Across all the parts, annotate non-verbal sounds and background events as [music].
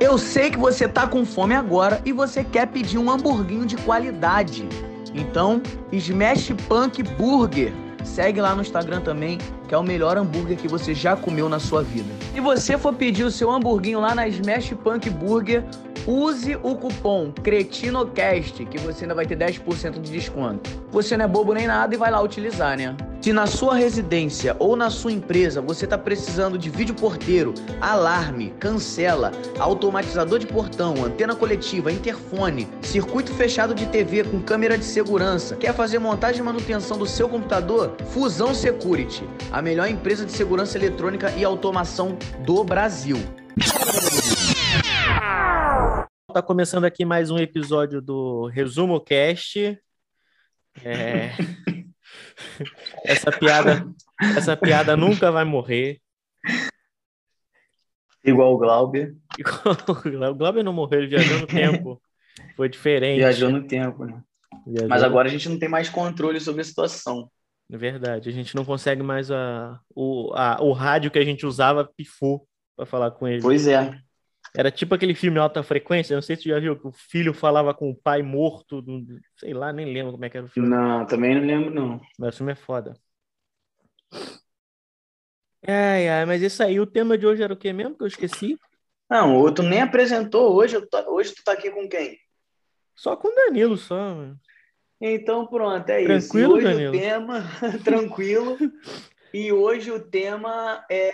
Eu sei que você tá com fome agora e você quer pedir um hamburguinho de qualidade. Então, Smash Punk Burger. Segue lá no Instagram também, que é o melhor hambúrguer que você já comeu na sua vida. Se você for pedir o seu hamburguinho lá na Smash Punk Burger, use o cupom CRETINOCAST, que você ainda vai ter 10% de desconto. Você não é bobo nem nada e vai lá utilizar, né? Se na sua residência ou na sua empresa você está precisando de vídeo porteiro, alarme, cancela, automatizador de portão, antena coletiva, interfone, circuito fechado de TV com câmera de segurança, quer fazer montagem e manutenção do seu computador? Fusão Security, a melhor empresa de segurança eletrônica e automação do Brasil. Tá começando aqui mais um episódio do Resumo Cast. É... [laughs] essa piada, essa piada nunca vai morrer. Igual o Glauber. [laughs] o Glauber não morreu, ele viajou no tempo. Foi diferente. Viajou no tempo, né? Viajou. Mas agora a gente não tem mais controle sobre a situação. É verdade, a gente não consegue mais a, o, a, o rádio que a gente usava pifou para falar com ele. Pois é. Era tipo aquele filme Alta Frequência, não sei se você já viu, que o filho falava com o pai morto, sei lá, nem lembro como é que era o filme. Não, também não lembro, não. Mas o filme é foda. Ai, ai, mas isso aí, o tema de hoje era o que mesmo que eu esqueci? Não, outro nem apresentou hoje, hoje tu tá aqui com quem? Só com o Danilo, só. Mano. Então pronto, é tranquilo, isso. Tranquilo, Danilo? tema, [laughs] tranquilo. [laughs] e hoje o tema é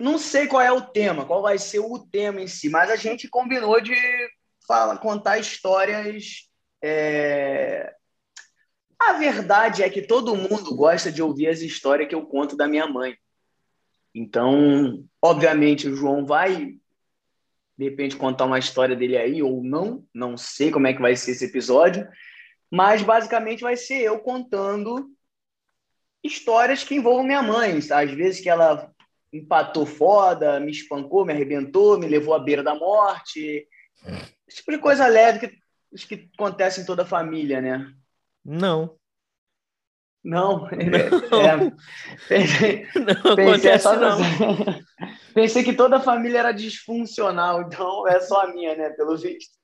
não sei qual é o tema, qual vai ser o tema em si, mas a gente combinou de fala, contar histórias. É... A verdade é que todo mundo gosta de ouvir as histórias que eu conto da minha mãe. Então, obviamente, o João vai, de repente, contar uma história dele aí, ou não, não sei como é que vai ser esse episódio, mas basicamente vai ser eu contando histórias que envolvam minha mãe. Às vezes que ela empatou foda, me espancou, me arrebentou, me levou à beira da morte. Esse tipo de coisa leve que, que acontece em toda a família, né? Não. Não? [laughs] Não. É, pensei, não pensei, acontece não. [laughs] pensei que toda a família era disfuncional, então é só a minha, né? Pelo visto.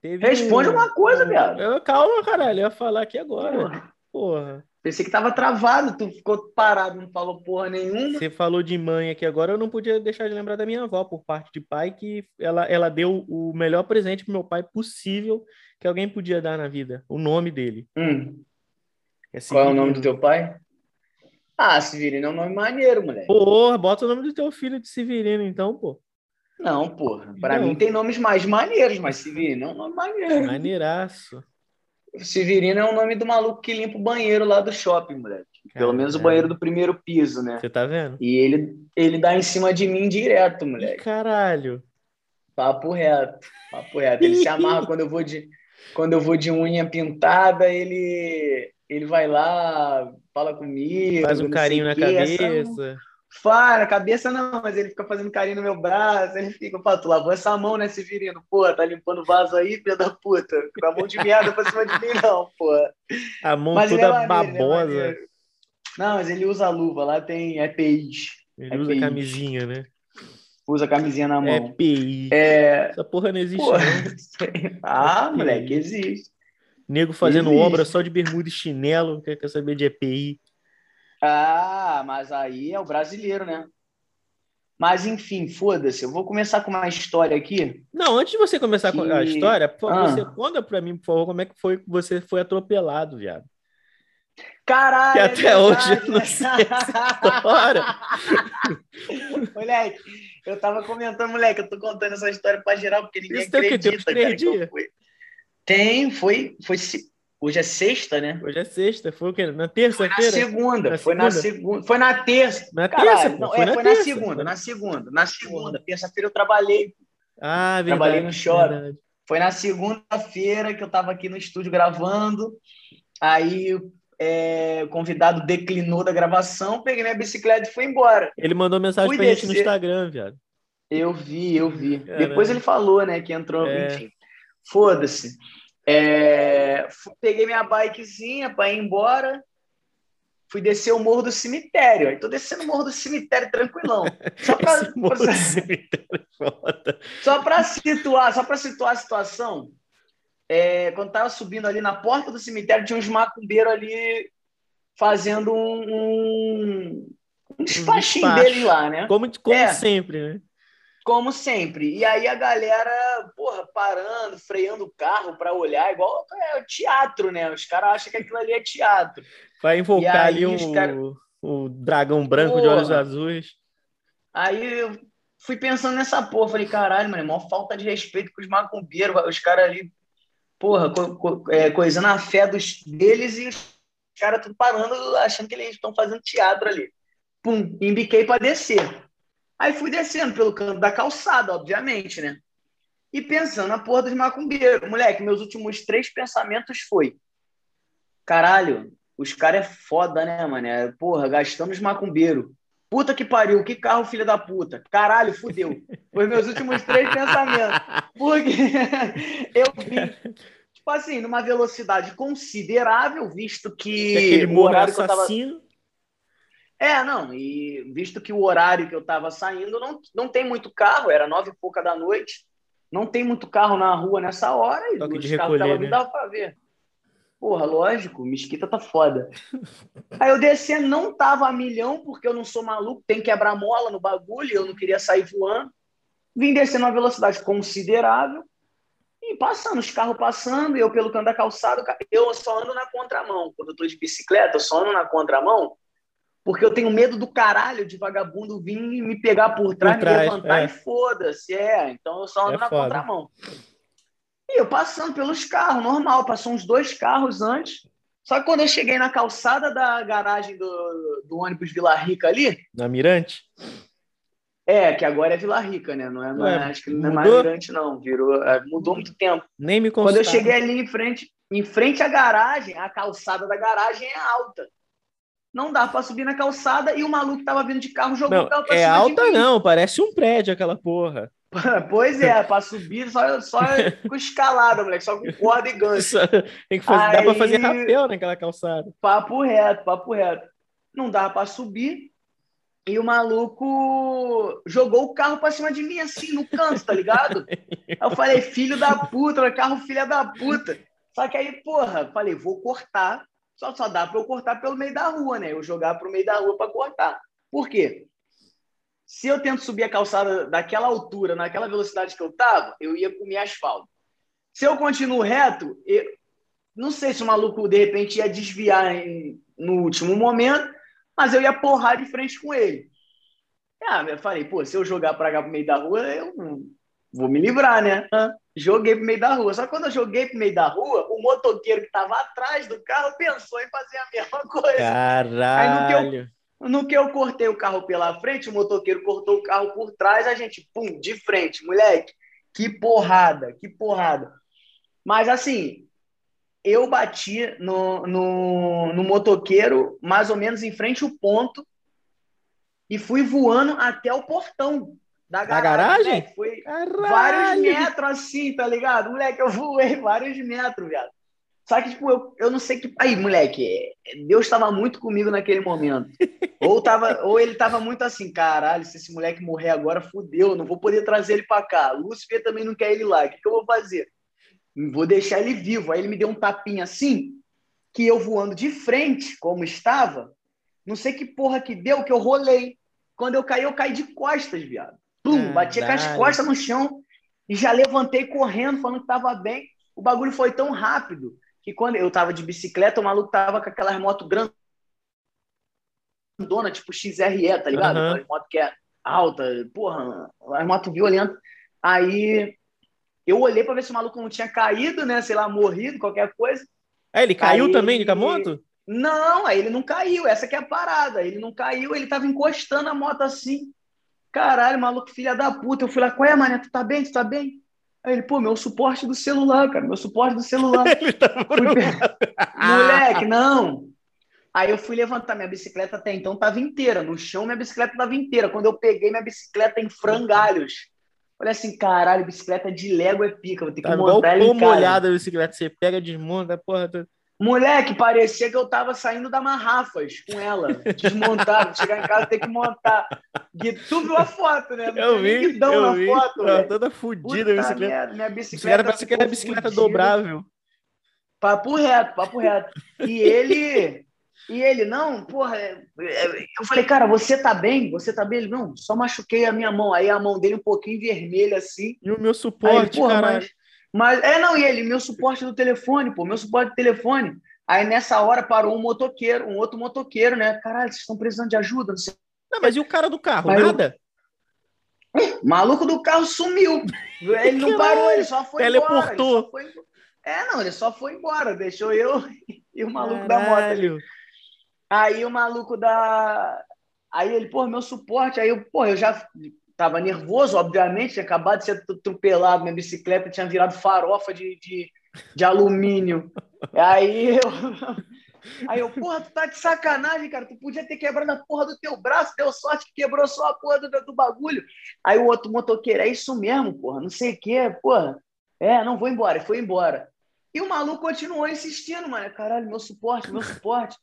Teve Responde um- uma coisa, viado. Calma, caralho, eu ia falar aqui agora. Porra. Pensei que tava travado, tu ficou parado, não falou porra nenhuma. Você falou de mãe aqui agora, eu não podia deixar de lembrar da minha avó, por parte de pai, que ela, ela deu o melhor presente pro meu pai possível que alguém podia dar na vida. O nome dele. Hum, É qual é o nome do teu pai? Ah, Severino é um nome maneiro, moleque. Porra, bota o nome do teu filho de Severino, então, pô. Não, porra. Pra Não. mim tem nomes mais maneiros, mas Severino é um nome maneiro. Maneiraço. Severino é o nome do maluco que limpa o banheiro lá do shopping, moleque. Pelo menos o Caralho. banheiro do primeiro piso, né? Você tá vendo? E ele, ele dá em cima de mim direto, moleque. caralho. Papo reto. Papo reto. Ele se [laughs] amarra quando eu vou de, quando eu vou de unha pintada, ele, ele vai lá, fala comigo. Faz um carinho na sei o quê. Essa- cabeça. Fala, cabeça não, mas ele fica fazendo carinho no meu braço, ele fica, pô, tu lavou essa mão, né, Severino? Pô, tá limpando o vaso aí, filho da puta. Com a mão de merda pra cima de mim, não, pô. A mão Mas toda é é babosa. maneiro. Não, mas ele usa luva, lá tem EPIs. Ele usa EPI. camisinha, né? Usa camisinha na mão. EPI. É. Essa porra não existe, Pô, não. [laughs] ah, moleque, existe. Nego fazendo Existe. obra só de bermuda e chinelo, quer saber de EPI. Ah, mas aí é o brasileiro, né? Mas enfim, foda-se. Eu vou começar com uma história aqui. Não, antes de você começar com a Que- história, por favor, Ah. você conta pra mim, por favor, como é que foi que você foi atropelado, viado. Caralho! Que é até hoje eu não sei [laughs] história. moleque, eu tava comentando, moleque, eu tô contando essa história pra geral, porque ninguém Isso tem quê? Tem acredita, uns três cara, que eu fui. Tem, foi, foi, hoje é sexta, né? Hoje é sexta, foi o quê? Na Foi na terça-feira? segunda, Na foi na segunda? segunda, foi na terça. Na Caralho, terça, não, foi é, na foi terça. na segunda, na segunda, na segunda. Terça-feira eu trabalhei, Ah, verdade. Trabalhei no verdade. Foi na segunda-feira que eu estava aqui no estúdio gravando. Aí é, o convidado declinou da gravação, peguei minha bicicleta e fui embora. Ele mandou mensagem Fui pra gente no descer. Instagram, viado. Eu vi, eu vi. Caralho. Depois ele falou, né, que entrou. É. Enfim, foda-se. É, peguei minha bikezinha para ir embora. Fui descer o morro do cemitério. Aí tô descendo o morro do cemitério tranquilão. [laughs] Só para Esse morro do [laughs] cemitério é. Só para situar, só para situar a situação, é, quando tava subindo ali na porta do cemitério, tinha uns macumbeiros ali fazendo um, um, um despachinho despacho. deles lá, né? Como, como É. sempre, né? Como sempre. E aí a galera, porra, parando, freando o carro para olhar, igual é o teatro, né? Os caras acham que aquilo ali é teatro. Vai invocar aí ali o, cara- o dragão branco de olhos Porra. azuis. Aí eu fui pensando nessa porra, falei, caralho, mano, é mó falta de respeito com os macumbeiros, os caras ali, porra, co co é, coisando a fé dos, deles e os caras tudo parando, achando que eles estão fazendo teatro ali. Pum, embiquei para descer. Aí fui descendo pelo canto da calçada, obviamente, né? E pensando na porra dos macumbeiros. Moleque, meus últimos três pensamentos foi, caralho, os caras é foda, né, mano? É, Porra, gastamos macumbeiros. Puta que pariu, que carro, filha da puta. Caralho, fudeu. Foi meus últimos três pensamentos. Porque [laughs] eu vi, tipo assim, numa velocidade considerável, visto Que que aquele morro eu tava. É, não, e visto que o horário que eu tava saindo não, não tem muito carro, era nove e pouca da noite, não tem muito carro na rua nessa hora, e Toque os de carros recolher, né? dava pra ver. Porra, lógico, Mesquita tá foda. Aí eu descendo, não tava a milhão, porque eu não sou maluco, tem quebra-mola no bagulho, eu não queria sair voando. Vim descendo uma velocidade considerável e passando, os carros passando, e eu pelo canto da calçada, eu só ando na contramão. Quando eu tô de bicicleta, eu só ando na contramão, porque eu tenho medo do caralho de vagabundo vir e me pegar por trás, trás, me levantar é. e foda-se. É, então eu só ando É na foda. contramão. E eu passando pelos carros, normal, passou uns dois carros antes. Só que quando eu cheguei na calçada da garagem do, do ônibus Vila Rica ali, Na Mirante? é, que agora é Vila Rica, né? Não é mais, Ué, acho que não é mais? Mirante, não. Virou, é, mudou muito tempo. Nem me Quando eu cheguei ali em frente, em frente à garagem, a calçada da garagem é alta. Não dá para subir na calçada e o maluco tava vindo de carro jogou Não, o carro pra é cima de alta mim. não, parece um prédio aquela porra. [laughs] Pois é, para subir só, só [laughs] com escalada, moleque, só com corda e gancho. Tem que fazer, Dá pra Aí- fazer rapel naquela calçada. Papo reto, papo reto. Não dava para subir. E o maluco jogou o carro para cima de mim, assim, no canto, tá ligado? Aí [laughs] eu falei, filho da puta, carro filha da puta. Só que aí, porra, falei, vou cortar. Só, só dá para eu cortar pelo meio da rua, né? Eu jogar pro meio da rua para cortar. Por quê? Se eu tento subir a calçada daquela altura, naquela velocidade que eu tava, eu ia comer asfalto. Se eu continuo reto, eu, não sei se o maluco de repente ia desviar em- no último momento, mas eu ia porrar de frente com ele. Ah, eu falei, pô, se eu jogar pra cá pro meio da rua, eu vou me livrar, né? Joguei pro meio da rua. Só que quando eu joguei pro meio da rua, o motoqueiro que tava atrás do carro pensou em fazer a mesma [laughs] coisa. Caralho. No que eu cortei o carro pela frente, o motoqueiro cortou o carro por trás, a gente, pum, de frente. Moleque, que porrada, que porrada. Mas assim, eu bati no, no, no motoqueiro mais ou menos em frente ao ponto e fui voando até o portão da garagem. garagem? moleque. Foi vários Caralho. metros assim, tá ligado? Moleque, eu voei vários metros, viado. Só que, tipo, eu, eu não sei que. Aí, moleque, Deus estava muito comigo naquele momento. Ou, tava, ou ele tava muito assim, caralho, se esse moleque morrer agora, fudeu, não vou poder trazer ele pra cá. Lúcifer também não quer ele lá. O que, que eu vou fazer? Vou deixar ele vivo. Aí ele me deu um tapinha assim, que eu voando de frente, como estava, não sei que porra que deu, que eu rolei. Quando eu caí, eu caí de costas, viado. Pum, bati com as costas no chão e já levantei correndo, falando que tava bem. O bagulho foi tão rápido que quando eu tava de bicicleta, o maluco tava com aquelas motos grandona, tipo XRE, tá ligado? Aham. Aquelas motos que é alta, porra, as motos violentas. Aí eu olhei pra ver se o maluco não tinha caído, né? Sei lá, morrido, qualquer coisa. Ah, ele caiu Aí- também a moto? Não, aí ele não caiu, essa que é a parada. Ele não caiu, ele tava encostando a moto assim. Caralho, maluco, filha da puta. Eu fui lá, qual é, mané? Tu tá bem? Tu tá bem? Aí ele, pô, meu suporte do celular, cara, meu suporte do celular. [laughs] Tá Fui [laughs] Moleque, não. Aí eu fui levantar minha bicicleta até então tava inteira. No chão, minha bicicleta tava inteira. Quando eu peguei minha bicicleta em frangalhos. Falei assim, caralho, bicicleta de Lego é pica, vou ter que Tá igual montar ela pão em casa. molhada a bicicleta. Você pega, desmonta, porra. tu- Moleque, parecia que eu tava saindo da Marrafas com ela, desmontado. [laughs] Chegar em casa ter que montar. Gui, tu viu a foto, né? Não Eu vi, guidão eu na vi. foto, Tá velho. toda fudida a bicicleta. minha Esse bicicleta. parece que era bicicleta fudida. dobrável. Papo reto, papo reto. E ele. E ele, não, porra. Eu falei, cara, você tá bem? Você tá bem? Ele, não, só machuquei a minha mão. Aí a mão dele um pouquinho vermelha assim. E o meu Aí, suporte, porra, caralho. mas, mas. É, não, e ele, meu suporte do telefone, pô, meu suporte do telefone. Aí nessa hora parou um motoqueiro, um outro motoqueiro, né? Caralho, vocês estão precisando de ajuda? Não sei. Não, mas e o cara do carro? Nada? O maluco do carro sumiu. Ele não parou, ele só foi embora. Ele Teleportou. só foi... É, não, ele só foi embora. Deixou eu [laughs] e o maluco da moto ali. Caralho. Aí o maluco da. Aí ele, pô, meu suporte. Aí eu, pô, eu já tava nervoso, obviamente, tinha acabado de ser atropelado, minha bicicleta tinha virado farofa de, de, de alumínio. Aí eu. [laughs] Aí eu, porra, tu tá de sacanagem, cara. Tu podia ter quebrado a porra do teu braço, deu sorte que quebrou só a porra do, do bagulho. Aí o outro motoqueiro, é isso mesmo, porra, não sei o quê, porra. É, não vou embora, foi embora. E o maluco continuou insistindo, mano. Caralho, meu suporte, meu suporte.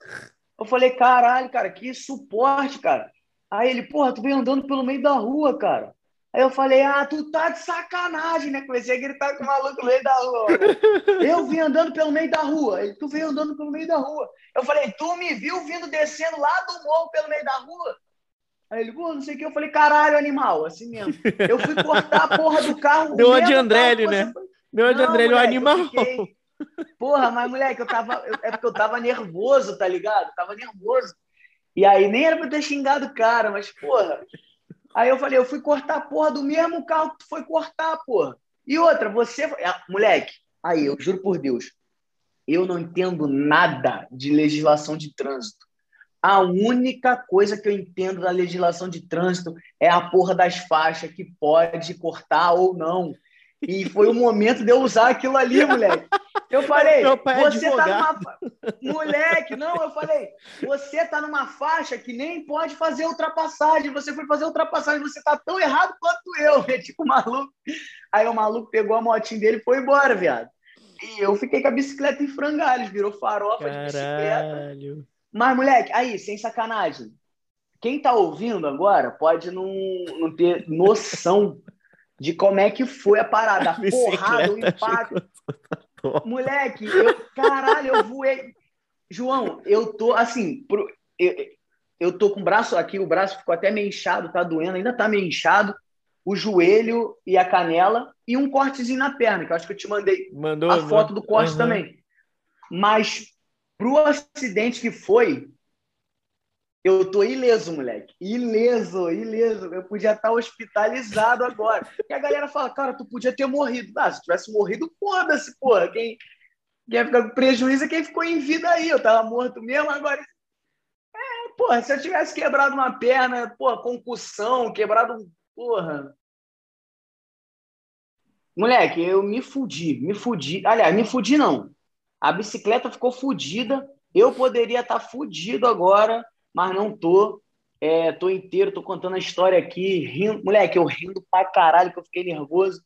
Eu falei, caralho, cara, que suporte, cara. Aí ele, porra, tu veio andando pelo meio da rua, cara. Aí eu falei, ah, tu tá de sacanagem, né? Comecei a gritar com o maluco no meio da rua. né? [laughs] Eu vim andando pelo meio da rua. Ele, tu veio andando pelo meio da rua. Eu falei, tu me viu vindo descendo lá do morro pelo meio da rua? Aí ele, pô, não sei o que. Eu falei, caralho, animal, assim mesmo. Eu fui cortar a porra do carro. o Deu uma de Andrelli, né? você foi- Meu de ele é eu animal. fiquei- Porra, mas moleque, eu tava. É porque eu tava nervoso, tá ligado? Eu tava nervoso. E aí nem era pra ter xingado o cara, mas, porra. Aí eu falei, eu fui cortar a porra do mesmo carro que tu foi cortar, porra. E outra, você. Ah, Moleque, aí, eu juro por Deus, eu não entendo nada de legislação de trânsito. A única coisa que eu entendo da legislação de trânsito é a porra das faixas que pode cortar ou não. E foi o momento de eu usar aquilo ali, moleque. [laughs] Eu falei, pai é você tá numa. Moleque, não, eu falei, você tá numa faixa que nem pode fazer ultrapassagem. Você foi fazer ultrapassagem, você tá tão errado quanto eu. [laughs] É tipo maluco. Aí o maluco pegou a motinha dele e foi embora, viado. E eu fiquei com a bicicleta em frangalhos, virou farofa de bicicleta. Caralho. Mas, moleque, aí, sem sacanagem. Quem tá ouvindo agora pode não, não ter noção de como é que foi a parada, [laughs] a porrada, o impacto. Moleque, eu, caralho, eu voei. João, eu tô assim, pro- eu, eu tô com o braço aqui, o braço ficou até meio inchado, tá doendo, ainda tá meio inchado. O joelho e a canela e um cortezinho na perna, que eu acho que eu te mandei Mandou. a foto do corte Aham. também. Mas pro acidente que foi, eu tô ileso, moleque. Ileso, ileso. Eu podia estar hospitalizado agora. E a galera fala, cara, tu podia ter morrido. Ah, se tivesse morrido, foda-se, porra. Quem, quem ia ficar com prejuízo é quem ficou em vida aí. Eu tava morto mesmo, agora. É, porra, se eu tivesse quebrado uma perna, porra, concussão, quebrado um. Porra. Moleque, eu me fudi, me fudi. Aliás, me fudi não. A bicicleta ficou fudida. Eu poderia estar fudido agora, mas não tô. É, tô inteiro, tô contando a história aqui, rindo. Moleque, eu rindo pra caralho, que eu fiquei nervoso.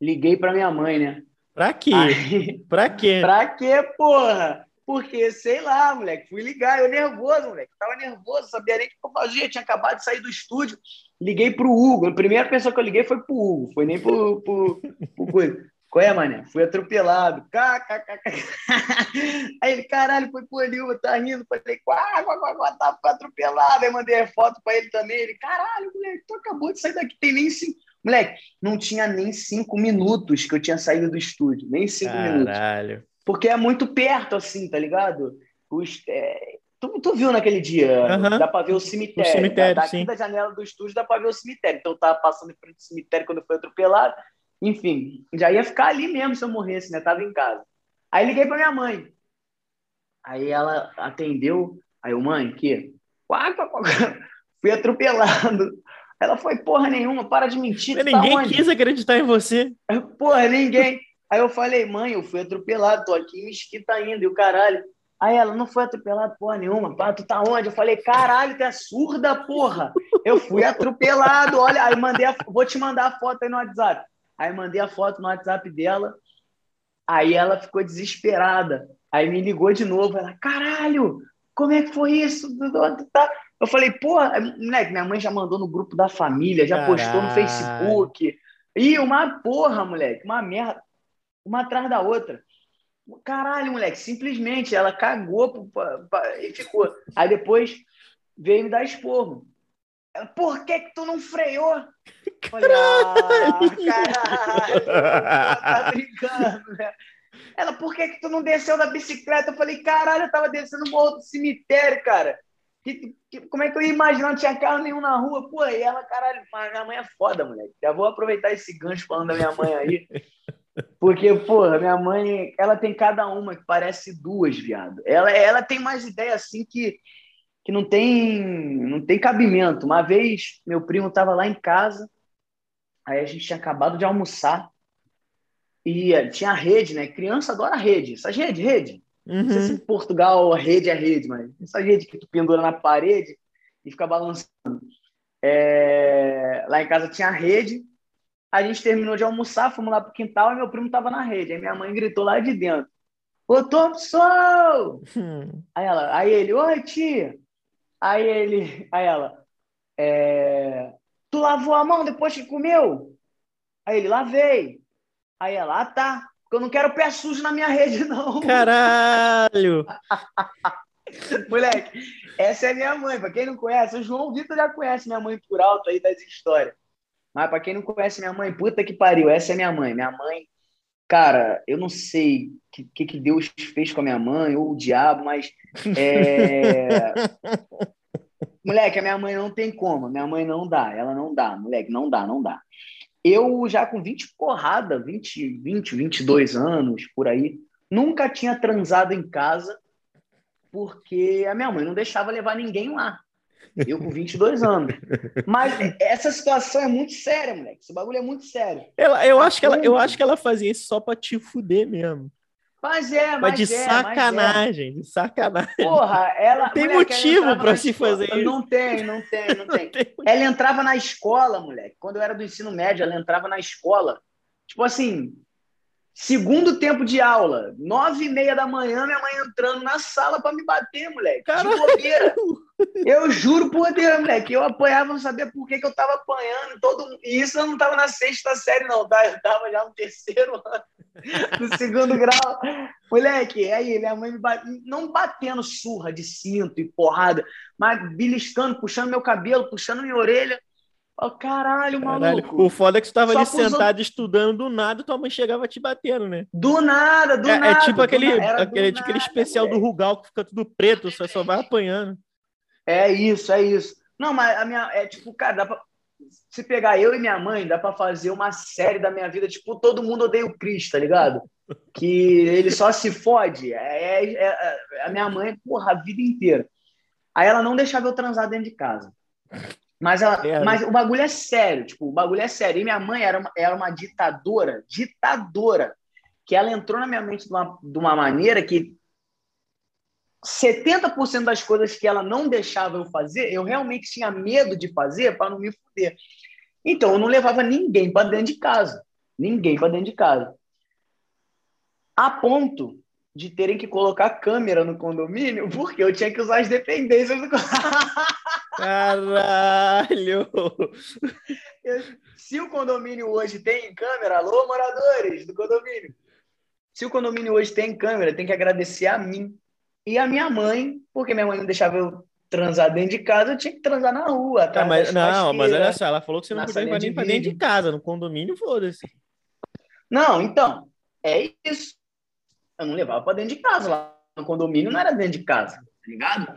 Liguei pra minha mãe, né? Pra quê? Aí, Pra quê? [laughs] pra quê, porra? Porque, sei lá, moleque, fui ligar, eu nervoso, moleque, tava nervoso, sabia nem o que eu fazia, tinha acabado de sair do estúdio, liguei pro Hugo, a primeira pessoa que eu liguei foi pro Hugo, foi nem pro, pro, pro coisa. Qual é, mané? Fui atropelado. Aí ele, caralho, foi por ali, tá rindo. Falei, quá, quá, quá, quá, tá foi atropelado. Aí mandei a foto pra ele também. Ele, caralho, moleque, tu acabou de sair daqui, tem nem cinco. Moleque, não tinha nem cinco minutos que eu tinha saído do estúdio. Nem cinco minutos. Caralho. Porque é muito perto, assim, tá ligado? Os, é, tu, tu viu naquele dia, Aham. dá pra ver o cemitério. O cemitério, da- Daqui sim. da janela do estúdio dá pra ver o cemitério. Então eu tava passando em frente ao cemitério quando eu fui atropelado. Enfim, já ia ficar ali mesmo se eu morresse, né? Tava em casa. Aí liguei pra minha mãe. Aí ela atendeu. Aí eu, mãe, que? [laughs] Fui atropelado. Ela foi, porra nenhuma, para de mentir. Tá ninguém onde? quis acreditar em você. [laughs] Porra, ninguém. Aí eu falei, mãe, eu fui atropelado, tô aqui em Mesquita ainda, e o caralho. Aí ela, não foi atropelado porra nenhuma, pá, tu tá onde? Eu falei, caralho, tu é surda, porra. Eu fui atropelado, olha, aí mandei a, vou te mandar a foto aí no WhatsApp. Aí mandei a foto no WhatsApp dela, aí ela ficou desesperada. Aí me ligou de novo, ela, caralho, como é que foi isso? Tá- Eu falei, porra, moleque, minha mãe já mandou no grupo da família, já postou no Caralho. Facebook. Ih, uma porra, moleque, uma merda, uma atrás da outra. Caralho, moleque, simplesmente ela cagou e ficou. Aí depois veio me dar esporro. Ela, Por que que tu não freou? [laughs] Falei, ah, caralho, pô, tá brincando, né? Ela, por que que tu não desceu da bicicleta? Eu falei, caralho, eu tava descendo o morro do cemitério, cara. Que- que- como é que eu ia imaginar? Não tinha carro nenhum na rua. Pô, e ela, caralho, mas minha mãe é foda, moleque. Já vou aproveitar esse gancho falando da minha mãe aí. [laughs] Porque, porra, minha mãe, ela tem cada uma que parece duas, viado. Ela, ela tem mais ideia assim que, que não tem não tem cabimento. Uma vez, meu primo tava lá em casa, aí a gente tinha acabado de almoçar e eh, tinha rede, né? Criança adora rede. Essas rede, rede. Não sei se Uhum. em Portugal a rede é rede, mas essa rede que tu pendura na parede e fica balançando. É, Lá em casa tinha rede. A gente terminou de almoçar, fomos lá pro quintal e meu primo tava na rede. Aí minha mãe gritou lá de dentro: Ô Thompson! Hum. Aí ela, aí ele, oi tia. Aí ele, aí ela, é, tu lavou a mão depois que comeu? Aí ele, lavei. Aí ela, ah tá, porque eu não quero pé sujo na minha rede não. Caralho! [laughs] Moleque, essa é minha mãe. Pra quem não conhece, o João Vitor já conhece minha mãe por alto aí das histórias. Mas pra quem não conhece minha mãe, puta que pariu, essa é minha mãe. Minha mãe, cara, eu não sei o que, que, que Deus fez com a minha mãe, ou o diabo, mas. é, [laughs] Moleque, a minha mãe não tem como. Minha mãe não dá, ela não dá, moleque, não dá, não dá. Eu já com 20 porrada, 20, 20, 22 anos, por aí, nunca tinha transado em casa porque a minha mãe não deixava levar ninguém lá. Eu com 22 anos. Mas essa situação é muito séria, moleque. Esse bagulho é muito sério. Ela, eu, acho que ela, eu acho que ela fazia isso só pra te fuder mesmo. Mas é, mas, Mas de é, mas é. sacanagem, de sacanagem. Porra, ela. Tem moleque, motivo na se escola. fazer isso. Não tem, não tem, não [laughs] tem. Tem- Ela entrava na escola, moleque. Quando eu era do ensino médio, ela entrava na escola. Tipo assim, segundo tempo de aula, nove e meia da manhã, minha mãe entrando na sala pra me bater, moleque. Caralho. De bobeira. [laughs] Eu juro por Deus, moleque. Eu apanhava, não sabia por que, que eu tava apanhando. Todo... E isso eu não tava na sexta série, não. tá? Eu tava já no terceiro ano, [laughs] no segundo grau. Moleque, aí minha mãe me bate... não batendo surra de cinto e porrada, mas beliscando, puxando meu cabelo, puxando minha orelha. Ó, caralho, Caralho, maluco. o foda é que tu tava Só ali sentado estudando do nada tua mãe chegava te batendo, né? Do nada, do É, é nada. tipo aquele, nada, era do aquele, tipo aquele nada, especial do. Rugal que fica tudo preto, você só vai apanhando. É isso, é isso. Não, mas a minha. É tipo, cara, dá pra. Se pegar eu e minha mãe, dá pra fazer uma série da minha vida, tipo, todo mundo odeia o Chris, tá ligado? Que ele só se fode. É, é- é- a minha mãe, porra, a vida inteira. Aí ela não deixava eu transar dentro de casa. Mas, ela, É. mas o bagulho é sério, tipo, o bagulho é sério. E minha mãe era uma, era uma ditadora, ditadora, que ela entrou na minha mente de uma, de uma maneira que 70% das coisas que ela não deixava eu fazer, eu realmente tinha medo de fazer para não me fuder. Então, eu não levava ninguém para dentro de casa. Ninguém para dentro de casa. A ponto de terem que colocar câmera no condomínio, porque eu tinha que usar as dependências do [laughs] Caralho! Se o condomínio hoje tem câmera, alô, moradores do condomínio. Se o condomínio hoje tem câmera, tem que agradecer a mim e a minha mãe, porque minha mãe não deixava eu transar dentro de casa, eu tinha que transar na rua. Ah, atrás mas, não, mas olha só, ela falou que você não podia levar nem de pra dentro de casa, no condomínio, foda-se. Não, então, é isso. eu não levava para dentro de casa. Lá no condomínio não era dentro de casa, tá ligado?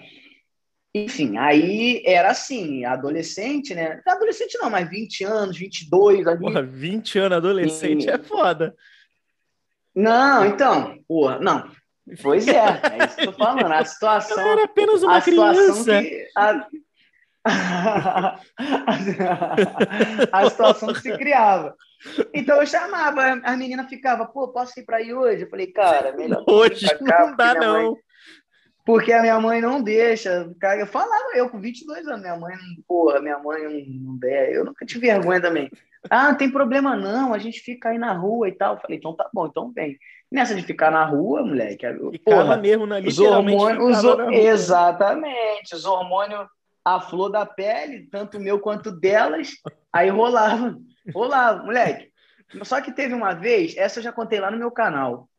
Enfim, aí era assim, adolescente, né? Adolescente não, mas 20 anos, 22 ali. Porra, 20 anos adolescente e... é foda. Não, então, porra, não. Pois é, é isso que eu tô falando. A situação. Eu era apenas uma criança. Que, a, [laughs] a situação que se criava. Então eu chamava, a menina ficava, pô, posso ir para aí hoje? Eu falei, cara, melhor. [laughs] Hoje cá, não dá, não. Mãe, porque a minha mãe não deixa. Cara, eu falava eu com 22 anos, minha mãe, porra, minha mãe não, não der. Eu nunca tive vergonha também. Ah, não tem problema não, a gente fica aí na rua e tal. Eu falei, então tá bom, então vem. Nessa de ficar na rua, moleque, ficava porra, mesmo na os hormônios, os, exatamente, os hormônios a flor da pele, tanto meu quanto delas, aí rolava, rolava, moleque. Só que teve uma vez, essa eu já contei lá no meu canal.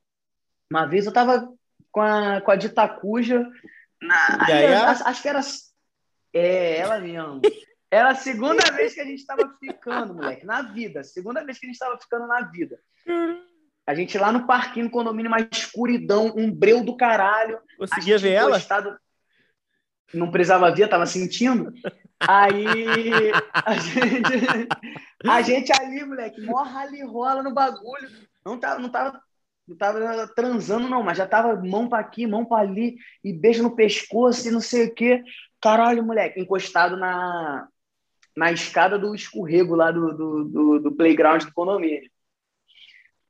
Uma vez eu tava com a, com a Ditacuja, na, aí, acho, acho que era. É, ela mesmo. Era a segunda vez que a gente estava ficando, moleque, na vida. Segunda vez que a gente estava ficando na vida. A gente lá no parquinho, no condomínio, uma escuridão, um breu do caralho. Conseguia ver ela? não precisava ver, tava sentindo. Aí a gente, a gente ali, moleque, morra ali, rola no bagulho. Não tava, não tava, não tava transando, não, mas já tava mão para aqui, mão para ali, e beijo no pescoço e não sei o quê. Caralho, moleque, encostado na, na escada do escorrego lá do, do, do, do playground do condomínio.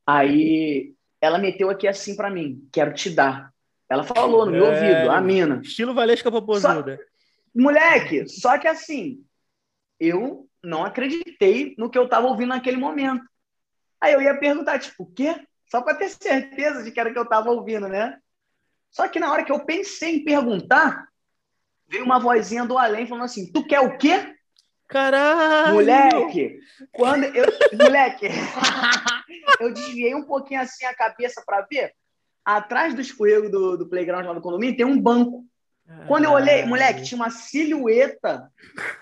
Aí ela meteu aqui assim para mim: quero te dar. Ela falou no meu é, ouvido, a mina. Estilo Valesca Popozuda. Moleque, só que assim, eu não acreditei no que eu tava ouvindo naquele momento. Aí eu ia perguntar, tipo, o quê? Só para ter certeza de que era o que eu tava ouvindo, né? Só que na hora que eu pensei em perguntar, veio uma vozinha do além falando assim: Tu quer o quê? Caralho! Moleque, quando eu. Moleque, [laughs] eu desviei um pouquinho assim a cabeça para ver atrás do escorrego do, do playground lá do condomínio tem um banco. Quando eu olhei, moleque, tinha uma silhueta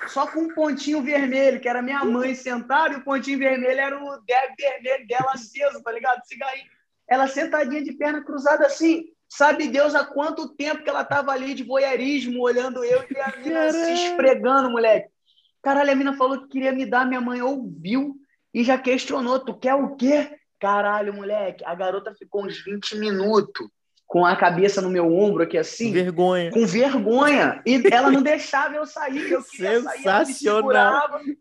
só com um pontinho vermelho, que era minha mãe sentada, e o pontinho vermelho era o deb vermelho dela aceso, tá ligado? Cigarrinho. Ela sentadinha de perna cruzada assim. Sabe Deus há quanto tempo que ela tava ali de voyeurismo, olhando eu e a mina se esfregando, moleque. Caralho, a mina falou que queria me dar, minha mãe ouviu e já questionou: tu quer o quê? Caralho, moleque, a garota ficou uns 20 minutos com a cabeça no meu ombro aqui assim. Vergonha. Com vergonha. E ela não deixava eu sair. Eu Sensacional. sair,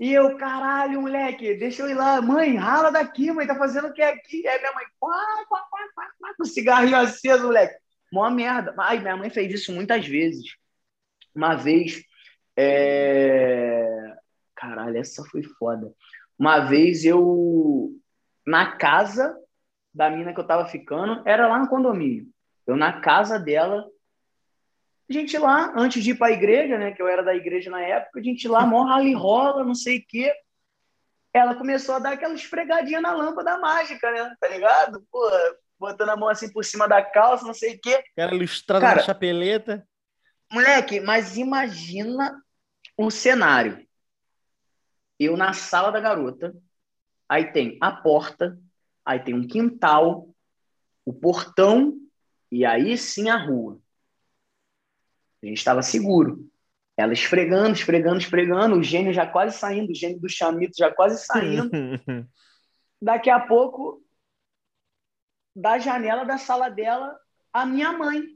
E eu, caralho, moleque, deixa eu ir lá. Mãe, rala daqui, mãe, tá fazendo o que aqui? Aí minha mãe, pá, pá, pá, pá, pá, com cigarrinho aceso, moleque. Mó merda. Ai, minha mãe fez isso muitas vezes. Uma vez, é... Caralho, essa foi foda. Uma vez eu na casa da mina que eu tava ficando, era lá no condomínio. Eu na casa dela, a gente lá, antes de ir pra igreja, né, que eu era da igreja na época, a gente lá, mó [laughs] rally rola, não sei o quê. Ela começou a dar aquela esfregadinha na lâmpada mágica, né, tá ligado? Pô, botando a mão assim por cima da calça, não sei o quê. Era ilustrada na chapeleta. Moleque, mas imagina o cenário. Eu na sala da garota, aí tem a porta, aí tem um quintal, o portão e aí sim a rua. A gente estava seguro. Ela esfregando, esfregando, esfregando, o gênio já quase saindo, o gênio do chamito já quase saindo. [laughs] Daqui a pouco, da janela da sala dela, a minha mãe.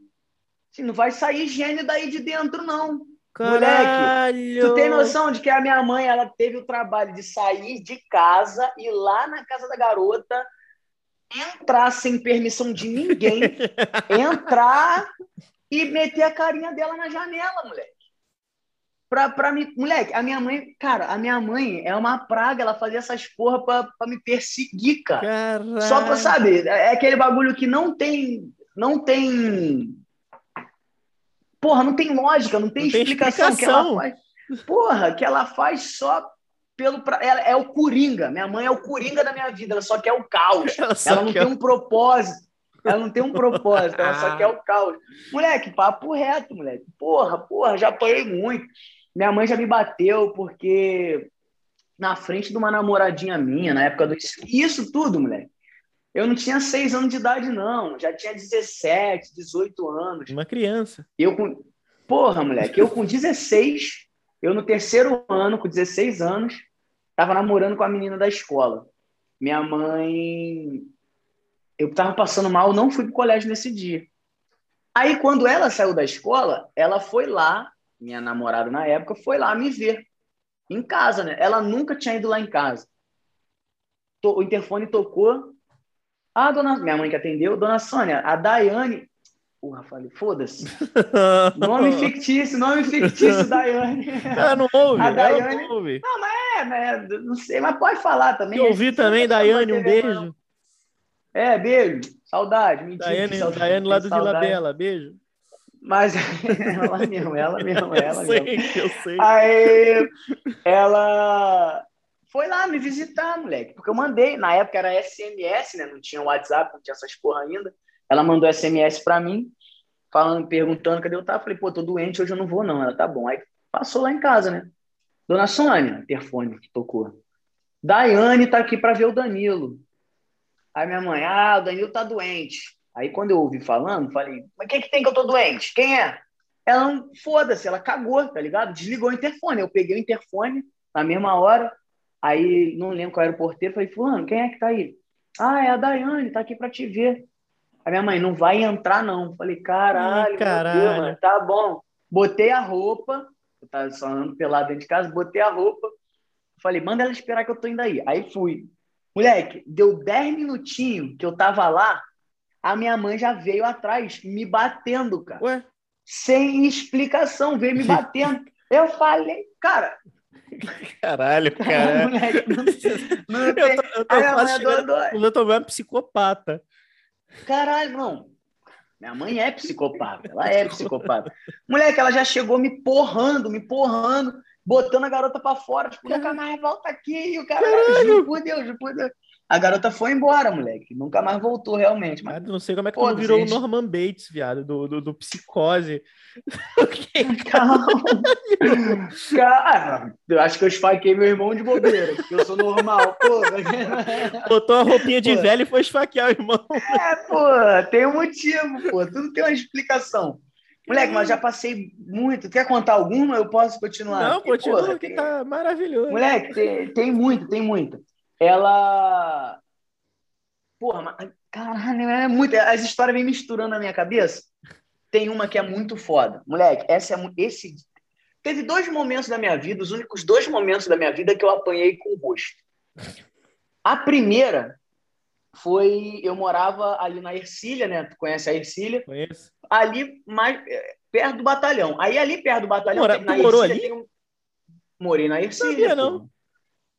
Assim, não vai sair gênio daí de dentro, não. Caralho. Moleque, tu tem noção de que a minha mãe ela teve o trabalho de sair de casa e lá na casa da garota entrar sem permissão de ninguém, [laughs] entrar e meter a carinha dela na janela, moleque. Pra, pra me... Moleque, a minha mãe, cara, a minha mãe é uma praga, ela fazia essas porra pra, pra me perseguir, cara. Caralho. Só pra saber, é aquele bagulho que não tem. Não tem Porra, não tem lógica, não tem, não explicação, tem explicação. que ela faz. Porra, que ela faz só pelo. Pra... Ela é o Coringa. Minha mãe é o Coringa da minha vida, ela só quer o caos. [laughs] Ela, ela não quer... tem um propósito. Ela não tem um propósito, ela só quer o caos. Moleque, papo reto, moleque. Porra, porra, já apanhei muito. Minha mãe já me bateu porque na frente de uma namoradinha minha, na época do. Isso tudo, moleque. Eu não tinha seis anos de idade, não. Já tinha 17, 18 anos. Uma criança. Eu com. Porra, moleque, eu com 16, eu no terceiro ano, com 16 anos, tava namorando com a menina da escola. Minha mãe. Eu tava passando mal, não fui pro colégio nesse dia. Aí, quando ela saiu da escola, ela foi lá, minha namorada na época, foi lá me ver. Em casa, né? Ela nunca tinha ido lá em casa. O interfone tocou. Ah, dona. Minha mãe que atendeu, dona Sônia, a Daiane. Porra, falei, foda-se. [laughs] nome fictício, nome fictício, Daiane. Ela [laughs] não ouve, A Daiane- não ouve. Não, mas é, né? Não sei, mas pode falar também. Eu ouvi também, Daiane, um beijo. É, beijo. Saudade. Mentira, Daiane, saudade, Daiane lá do Vila. Bela, beijo. Mas [laughs] ela mesmo, ela mesmo, ela eu mesmo. sei, eu sei. Aí ela foi lá me visitar, moleque, porque eu mandei, na época era SMS, né? Não tinha WhatsApp, não tinha essas porra ainda. Ela mandou SMS pra mim, falando, perguntando cadê eu tava. Falei, pô, tô doente, hoje eu não vou, não. Ela tá bom. Aí passou lá em casa, né? Dona Sônia, interfone que tocou. Daiane tá aqui pra ver o Danilo. Aí minha mãe, ah, o Danilo tá doente. Aí quando eu ouvi falando, falei, mas o que, que tem que eu tô doente? Quem é? Ela foda-se, ela cagou, tá ligado? Desligou o interfone. Eu peguei o interfone na mesma hora, aí não lembro qual era o porteiro, falei, fulano, quem é que tá aí? Ah, é a Daiane, tá aqui pra te ver. Aí minha mãe, não vai entrar não. Falei, caralho, caralho. Deus, mano, tá bom. Botei a roupa, eu tava só andando pelado dentro de casa, botei a roupa, falei, manda ela esperar que eu tô indo aí. Aí fui. Moleque, deu 10 minutinhos que eu tava lá, a minha mãe já veio atrás, me batendo, cara Ué, sem explicação, veio me [laughs] batendo. Eu falei, cara, [laughs] caralho, cara. moleque, não, não Eu tô, eu tô Aí a quase mãe chegando adorou. no doutor Van psicopata. Caralho, não. Minha mãe é psicopata, ela é psicopata. Moleque, ela já chegou me porrando, me porrando, botando a garota pra fora, tipo, nunca mais volta aqui, e o cara, juro por Deus, juro por Deus. A garota foi embora, moleque, nunca mais voltou realmente. Mas, não sei como é que Pô, não virou gente. o Norman Bates, viado, do, do, do psicose. [laughs] calma. [laughs] Cara, eu acho que eu esfaquei meu irmão de bobeira, porque eu sou normal, pô. [laughs] Botou a roupinha de Pô. velho e foi esfaquear o irmão. É, pô, tem um motivo, pô. Tudo tem uma explicação. Moleque, mas já passei muito. Quer contar alguma? Eu posso continuar? Não, Porque, continua que tem- tá maravilhoso. Moleque, tem, tem muito, tem muito. Ela. Porra, mas... caralho, é muito. As histórias vêm misturando na minha cabeça. Tem uma que é muito foda. Moleque, essa é esse. Teve dois momentos da minha vida, os únicos dois momentos da minha vida que eu apanhei com o rosto. A primeira foi. Eu morava ali na Ercília, né? Tu conhece a Ercília? Conheço. ali mais é, perto do batalhão. Aí ali perto do batalhão, Mora- tu morou Ercília ali? tem um- Morei na Ercília, Sabia, pô. não.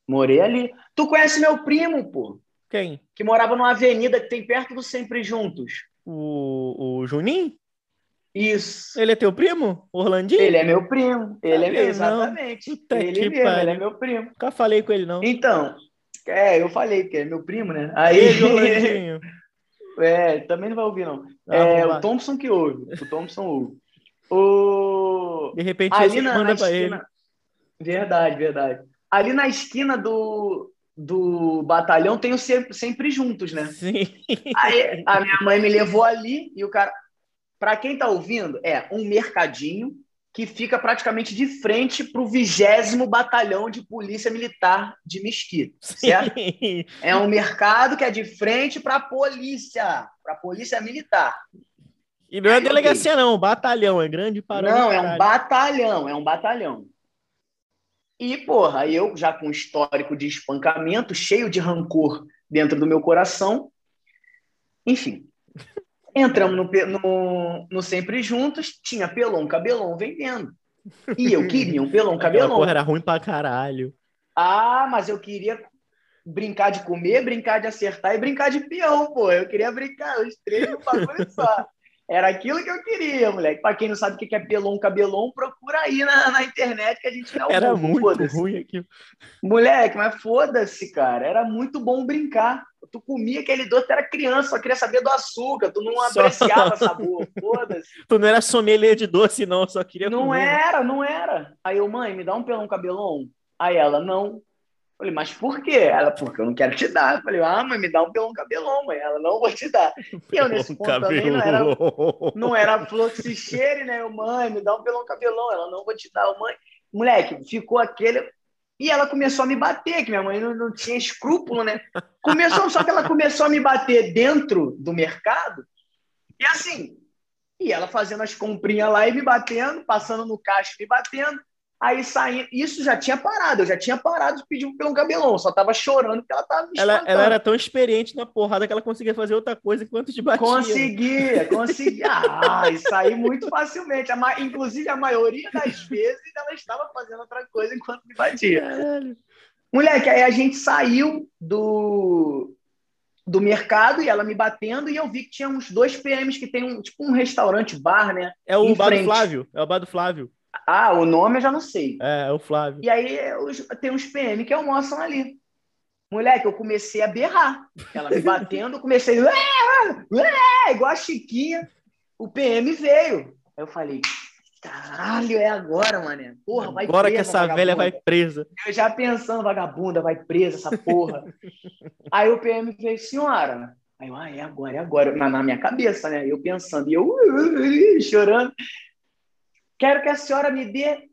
Morei ali. Tu conhece meu primo, pô, Quem? que morava numa avenida que tem perto do Sempre Juntos. O, o Juninho? Isso. Ele é teu primo? Orlandinho? Ele é meu primo. Ele é Sabia, meu, exatamente. Puta ele mesmo, pariu. ele é meu primo. Nunca falei com ele, não. Então, é, eu falei que é meu primo, né? Aí, Beijo, Orlandinho. [laughs] é, também não vai ouvir, não. Ah, É, o Thompson que ouve. O Thompson ouve. [laughs] O... De repente ali na, manda na pra ele. Verdade, verdade. Ali na esquina do, do batalhão tem o sempre, sempre juntos, né? Sim. Aí a minha mãe me levou ali e o cara. Para quem tá ouvindo, é um mercadinho que fica praticamente de frente para o vigésimo batalhão de polícia militar de Mesquita, certo? Sim. É um mercado que é de frente para a polícia, para a polícia militar. E não é delegacia, não. Batalhão. É grande para Não, é um batalhão, é um batalhão. E, porra, eu já com histórico de espancamento, cheio de rancor dentro do meu coração. Enfim, entramos no, no, no Sempre Juntos, tinha Pelon Cabelon vendendo. E eu queria um Pelon [laughs] Cabelon. porra era ruim pra caralho. Ah, mas eu queria brincar de comer, brincar de acertar e brincar de peão, pô. Eu queria brincar os três no bagulho só. Era aquilo que eu queria, moleque. Pra quem não sabe o que é pelon cabelon, procura aí na, na internet que a gente não Era muito ruim aqui. Moleque, mas foda-se, cara. Era muito bom brincar. Tu comia aquele doce, tu era criança, só queria saber do açúcar. Tu não Só- apreciava sabor. Foda-se. [laughs] Tu não era sommelier de doce, não. Só queria Não comer. era, não era. Aí eu, mãe, me dá um pelão cabelão. Aí ela, não. Falei, mas por quê? Ela, porque eu não quero te dar. Eu falei, ah, mãe, me dá um pelão cabelão, mãe. Ela, não vou te dar. E eu, nesse ponto também, não era, não era flor que se cheire, né? Eu, mãe, me dá um pelão cabelão. Ela, não vou te dar. Eu, mãe, moleque, ficou aquele... E ela começou a me bater, que minha mãe não, não tinha escrúpulo, né? Começou, só que ela começou a me bater dentro do mercado. E assim, e ela fazendo as comprinhas lá e me batendo, passando no caixa me batendo. Aí saindo, isso já tinha parado, eu já tinha parado de pedir pelo cabelão, só tava chorando que ela tava me ela, ela era tão experiente na porrada que ela conseguia fazer outra coisa enquanto te batia. Conseguia, conseguia. [laughs] Ah, e saí muito facilmente. A, inclusive, a maioria das vezes ela estava fazendo outra coisa enquanto me batia. Caralho. Moleque, aí a gente saiu do, do mercado e ela me batendo, e eu vi que tinha uns dois PMs que tem um tipo um restaurante bar, né? É o bar do Flávio, é o bar do Flávio. Ah, o nome eu já não sei. É, é o Flávio. E aí tem uns PM que almoçam ali. Moleque, eu comecei a berrar. Ela me batendo, eu comecei. igual a Chiquinha. O PM veio. Aí eu falei, caralho, é agora, mané. Porra, vai Agora presa, que essa vagabunda. velha vai presa. Eu já pensando, vagabunda, vai presa essa porra. aí o PM veio, senhora. Aí eu, ah, é agora, é agora. Na, na minha cabeça, né? Eu pensando, e eu chorando. Quero que a senhora me dê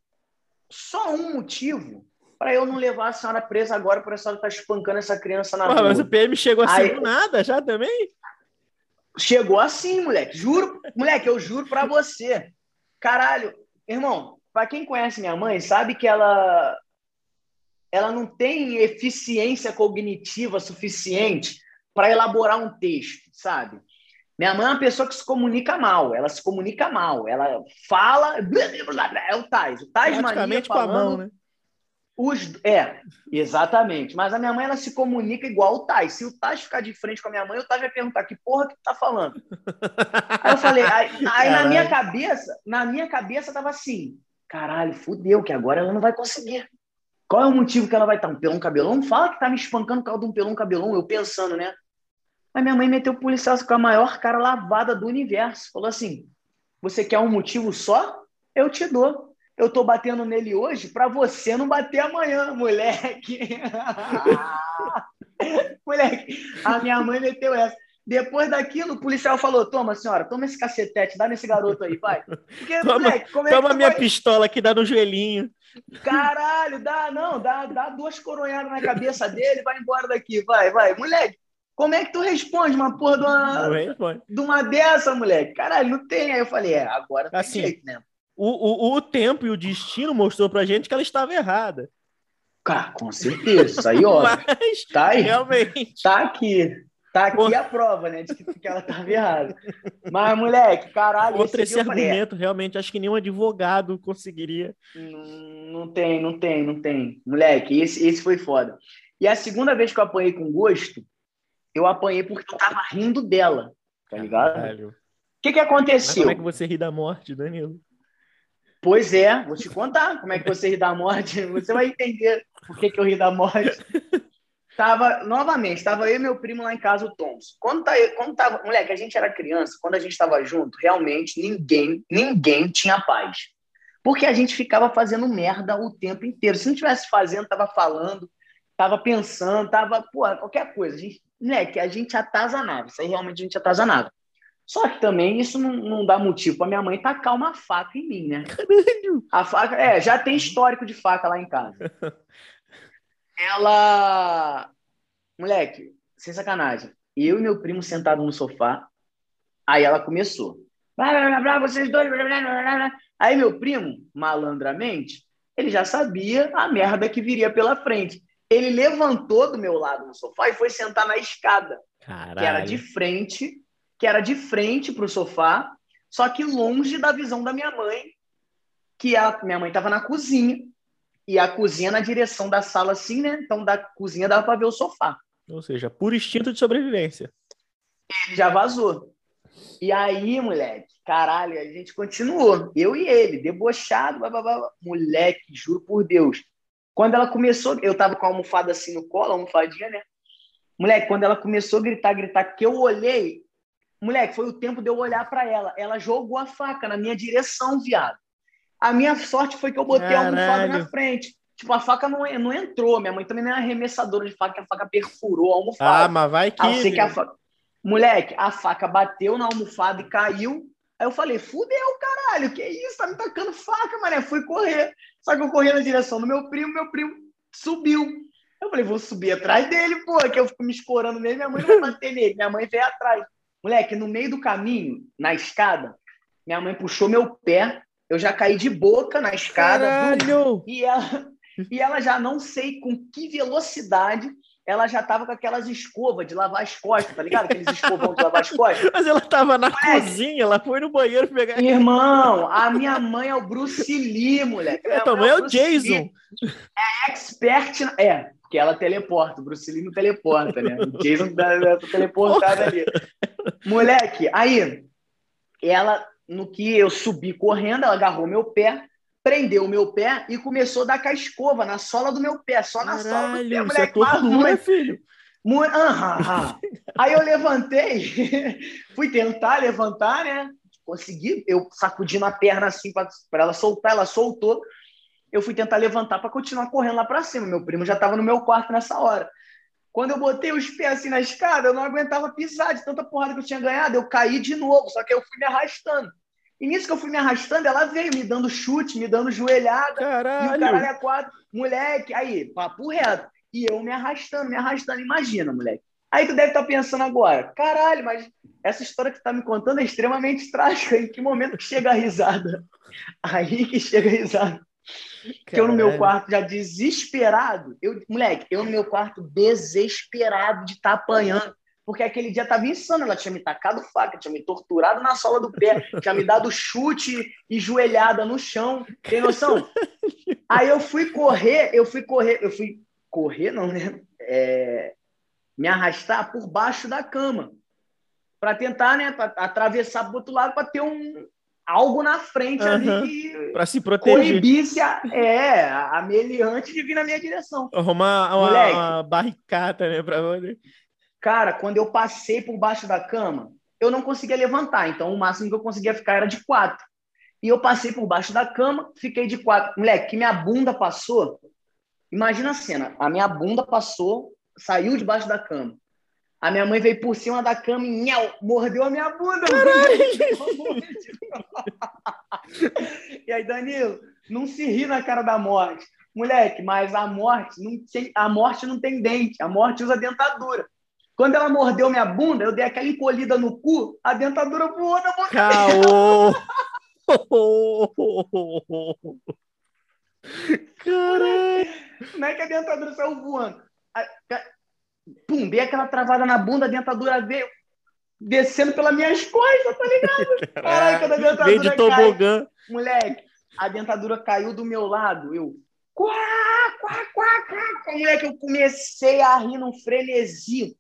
só um motivo para eu não levar a senhora presa agora por a senhora estar tá espancando essa criança na rua. Mas o PM chegou assim Aí, do nada já também? Chegou assim, moleque. Juro, moleque, eu juro para você. Caralho, irmão, para quem conhece minha mãe, sabe que ela ela não tem eficiência cognitiva suficiente para elaborar um texto, sabe? Minha mãe é uma pessoa que se comunica mal, ela se comunica mal, ela fala. É o Tais. O Tais Praticamente com a mão, né? Os, é, exatamente. Mas a minha mãe ela se comunica igual o Tais. Se o Tais ficar de frente com a minha mãe, o Tais vai perguntar que porra que tu tá falando. aí eu falei, aí, aí na minha cabeça, na minha cabeça tava assim, caralho, fudeu, que agora ela não vai conseguir. Qual é o motivo que ela vai estar? Um pelão cabelão? Fala que tá me espancando por causa de um pelão cabelão, eu pensando, né? Mas minha mãe meteu o policial com a maior cara lavada do universo. Falou assim: você quer um motivo só? Eu te dou. Eu tô batendo nele hoje para você não bater amanhã, moleque. [laughs] moleque, a minha mãe meteu essa. Depois daquilo, o policial falou: Toma, senhora, toma esse cacetete, dá nesse garoto aí, vai. Porque, toma moleque, como é toma minha vai... pistola que dá no joelhinho. Caralho, dá, não, dá, dá duas coronhadas na cabeça dele, vai embora daqui, vai, vai. Moleque, como é que tu responde uma porra de uma, de uma dessa, moleque? Caralho, não tem. Aí eu falei, é, agora tem assim, jeito, né? O, o, o tempo e o destino mostrou pra gente que ela estava errada. Cara, com certeza. Isso aí, ó. [laughs] Mas, tá aí. Realmente. Tá aqui. Tá aqui Pô. a prova, né? De que, que ela estava errada. Mas, moleque, caralho. Outro esse, esse argumento, falei, realmente, acho que nenhum advogado conseguiria. Não, não tem, não tem, não tem. Moleque, esse, esse foi foda. E a segunda vez que eu apanhei com gosto eu apanhei porque eu tava rindo dela, tá ligado? O que que aconteceu? Mas como é que você ri da morte, Danilo? Pois é, vou te contar como é que você ri da morte. [laughs] Você vai entender por que, que eu ri da morte. [laughs] Tava, novamente, tava eu e meu primo lá em casa, o Thompson. Quando, tá, quando tava, moleque, a gente era criança, quando a gente tava junto, realmente ninguém, ninguém tinha paz. Porque a gente ficava fazendo merda o tempo inteiro. Se não tivesse fazendo, tava falando, tava pensando, tava, pô, qualquer coisa. A gente né, que a gente atazanava. Isso aí realmente a gente atazanava. Só que também isso não, não dá motivo para minha mãe tacar uma faca em mim, né? A faca, é, já tem histórico de faca lá em casa. [laughs] Ela, moleque, sem sacanagem, eu e meu primo sentado no sofá, aí ela começou. Blá, blá, blá, vocês dois. Blá, blá, blá, Aí meu primo, malandramente, ele já sabia a merda que viria pela frente. Ele levantou do meu lado no sofá e foi sentar na escada, Caralho. que era de frente, que era de frente para o sofá, só que longe da visão da minha mãe, que a minha mãe estava na cozinha e a cozinha na direção da sala assim, né? Então da cozinha dava para ver o sofá. Ou seja, por instinto de sobrevivência. Ele já vazou. E aí, moleque, caralho, a gente continuou. Eu e ele, debochado, blá, blá, blá. moleque, juro por Deus. Quando ela começou, eu tava com a almofada assim no colo, a almofadinha, né? Moleque, quando ela começou a gritar, gritar, que eu olhei, moleque, foi o tempo de eu olhar para ela. Ela jogou a faca na minha direção, viado. A minha sorte foi que eu botei Caralho. a almofada na frente. Tipo, a faca não, não entrou. Minha mãe também não é arremessadora de faca, a faca perfurou a almofada. Ah, mas vai que. Ah, eu sei que a faca... Moleque, a faca bateu na almofada e caiu. Aí eu falei, fudeu, caralho, que isso? Tá me tacando faca, mané. Fui correr. Só que eu corri na direção do meu primo, meu primo subiu. Eu falei, vou subir atrás dele, pô, que eu fico me escorando nele, minha mãe não vai [laughs] bater nele. Minha mãe veio atrás. Moleque, no meio do caminho, na escada, minha mãe puxou meu pé, eu já caí de boca na escada. Caralho! E ela, e ela já não sei com que velocidade ela já tava com aquelas escovas de lavar as costas, tá ligado? Aqueles escovão de lavar as [laughs] costas. Mas ela tava na cozinha, ela foi no banheiro pegar. Irmão, [laughs] a minha mãe é o Bruce Lee, moleque. É, tua mãe é o Jason. Lee. É expert. Na... É, porque ela teleporta. O Bruce Lee não teleporta, né? O Jason tá teleportado ali. Moleque, aí, ela, no que eu subi correndo, ela agarrou meu pé prendeu o meu pé e começou a dar com a escova na sola do meu pé, só na Caralho, sola do pé, moleque. é tortura, filho. Muito... Uhum, [laughs] Aí eu levantei, [laughs] fui tentar levantar, né? Consegui, eu sacudindo a perna assim para ela soltar, ela soltou. Eu fui tentar levantar para continuar correndo lá para cima. Meu primo já estava no meu quarto nessa hora. Quando eu botei os pés assim na escada, eu não aguentava pisar de tanta porrada que eu tinha ganhado. Eu caí de novo, só que eu fui me arrastando. E nisso que eu fui me arrastando, ela veio me dando chute, me dando joelhada. Caralho. E o caralho é quatro. Moleque, aí, papo reto. E eu me arrastando, me arrastando. Imagina, moleque. Aí tu deve estar pensando agora, caralho, mas essa história que tu tá me contando é extremamente trágica. Em que momento que chega a risada? Aí que chega a risada. Que eu no meu quarto já desesperado. Eu, moleque, eu no meu quarto desesperado de estar tá apanhando porque aquele dia estava insano. Ela tinha me tacado faca, tinha me torturado na sola do pé, [laughs] tinha me dado chute e joelhada no chão. Tem noção? Aí eu fui correr, eu fui correr, eu fui correr, não, né? É, me arrastar por baixo da cama para tentar, né, pra atravessar para outro lado para ter um algo na frente uhum. ali para se proteger. Coibisse a, é, a meliante de vir na minha direção. Arrumar uma, uma, barricada, né, para Cara, quando eu passei por baixo da cama, eu não conseguia levantar. Então, o máximo que eu conseguia ficar era de quatro. E eu passei por baixo da cama, fiquei de quatro. Moleque, que minha bunda passou. Imagina a cena. A minha bunda passou, saiu debaixo da cama. A minha mãe veio por cima da cama e nhau, mordeu a minha bunda. [laughs] e aí, Danilo, não se ri na cara da morte. Moleque, mas a morte não tem, a morte não tem dente. A morte usa dentadura. Quando ela mordeu minha bunda, eu dei aquela encolhida no cu, a dentadura voou na boca Caô! Caralho! Não é que a dentadura saiu voando. Pum, dei aquela travada na bunda, a dentadura veio descendo pelas minhas costas, tá ligado? Caralho, quando a dentadura Veio de tobogã. Cai, moleque, a dentadura caiu do meu lado, eu... Quá, quá, quá, quá. Moleque, eu comecei a rir num frenesi